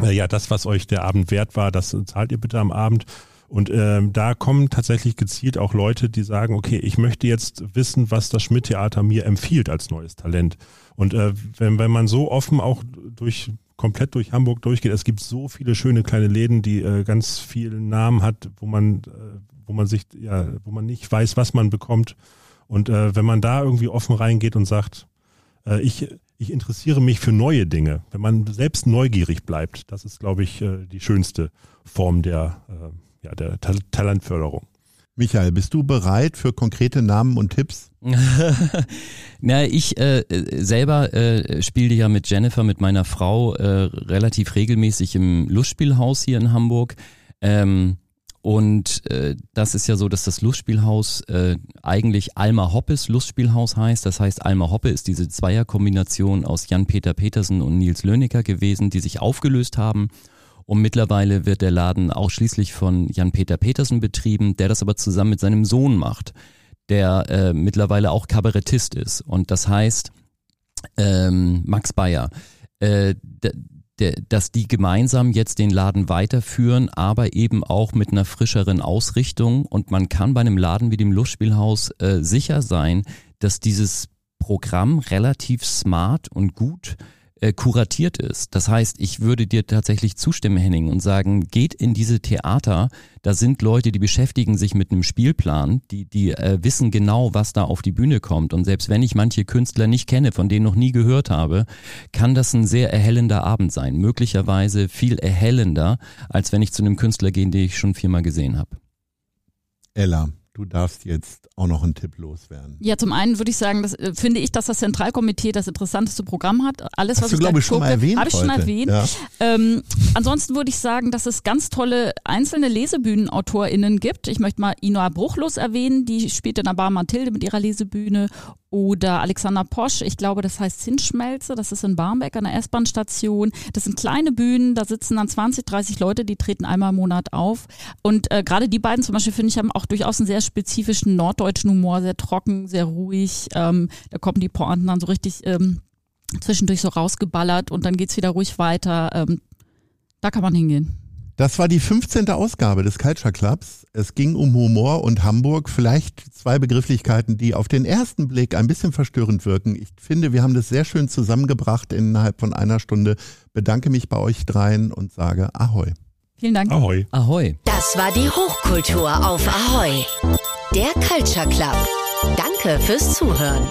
äh, ja, das, was euch der Abend wert war, das zahlt ihr bitte am Abend. Und ähm, da kommen tatsächlich gezielt auch Leute, die sagen, okay, ich möchte jetzt wissen, was das Schmidt-Theater mir empfiehlt als neues Talent. Und äh, wenn, wenn man so offen auch durch komplett durch Hamburg durchgeht, es gibt so viele schöne kleine Läden, die äh, ganz viele Namen hat, wo man, äh, wo man sich, ja, wo man nicht weiß, was man bekommt. Und äh, wenn man da irgendwie offen reingeht und sagt, äh, ich ich interessiere mich für neue Dinge. Wenn man selbst neugierig bleibt, das ist, glaube ich, äh, die schönste Form der, äh, ja, der Talentförderung. Michael, bist du bereit für konkrete Namen und Tipps? Na, ich äh, selber äh, spielte ja mit Jennifer, mit meiner Frau, äh, relativ regelmäßig im Lustspielhaus hier in Hamburg. Ähm, und äh, das ist ja so, dass das Lustspielhaus äh, eigentlich Alma Hoppes Lustspielhaus heißt. Das heißt, Alma Hoppe ist diese Zweierkombination aus Jan-Peter Petersen und Nils Löniker gewesen, die sich aufgelöst haben. Und mittlerweile wird der Laden ausschließlich von Jan-Peter Petersen betrieben, der das aber zusammen mit seinem Sohn macht, der äh, mittlerweile auch Kabarettist ist. Und das heißt, ähm, Max Bayer, äh, dass die gemeinsam jetzt den Laden weiterführen, aber eben auch mit einer frischeren Ausrichtung. Und man kann bei einem Laden wie dem Lustspielhaus äh, sicher sein, dass dieses Programm relativ smart und gut äh, kuratiert ist. Das heißt, ich würde dir tatsächlich zustimmen, Henning, und sagen, geht in diese Theater, da sind Leute, die beschäftigen sich mit einem Spielplan, die, die äh, wissen genau, was da auf die Bühne kommt. Und selbst wenn ich manche Künstler nicht kenne, von denen noch nie gehört habe, kann das ein sehr erhellender Abend sein. Möglicherweise viel erhellender, als wenn ich zu einem Künstler gehe, den ich schon viermal gesehen habe. Ella, du darfst jetzt auch noch einen Tipp loswerden. Ja, zum einen würde ich sagen, das, äh, finde ich, dass das Zentralkomitee das interessanteste Programm hat. Alles, Hast was du, ich glaube ich, schon gucke, mal erwähnt Habe ich schon erwähnt. Ja. Ähm, ansonsten würde ich sagen, dass es ganz tolle einzelne LesebühnenautorInnen gibt. Ich möchte mal Inoa Bruchlos erwähnen, die spielt in der Bar Mathilde mit ihrer Lesebühne. Oder Alexander Posch, ich glaube, das heißt Zinsschmelze, das ist in Barmbek an der S-Bahn-Station. Das sind kleine Bühnen, da sitzen dann 20, 30 Leute, die treten einmal im Monat auf. Und äh, gerade die beiden zum Beispiel, finde ich, haben auch durchaus einen sehr spezifischen norddeutschen Humor, sehr trocken, sehr ruhig. Ähm, da kommen die Pointen dann so richtig ähm, zwischendurch so rausgeballert und dann geht's wieder ruhig weiter. Ähm, da kann man hingehen. Das war die 15. Ausgabe des Culture Clubs. Es ging um Humor und Hamburg. Vielleicht zwei Begrifflichkeiten, die auf den ersten Blick ein bisschen verstörend wirken. Ich finde, wir haben das sehr schön zusammengebracht innerhalb von einer Stunde. Bedanke mich bei euch dreien und sage Ahoi. Vielen Dank. Ahoi. Ahoi. Das war die Hochkultur auf Ahoi. Der Culture Club. Danke fürs Zuhören.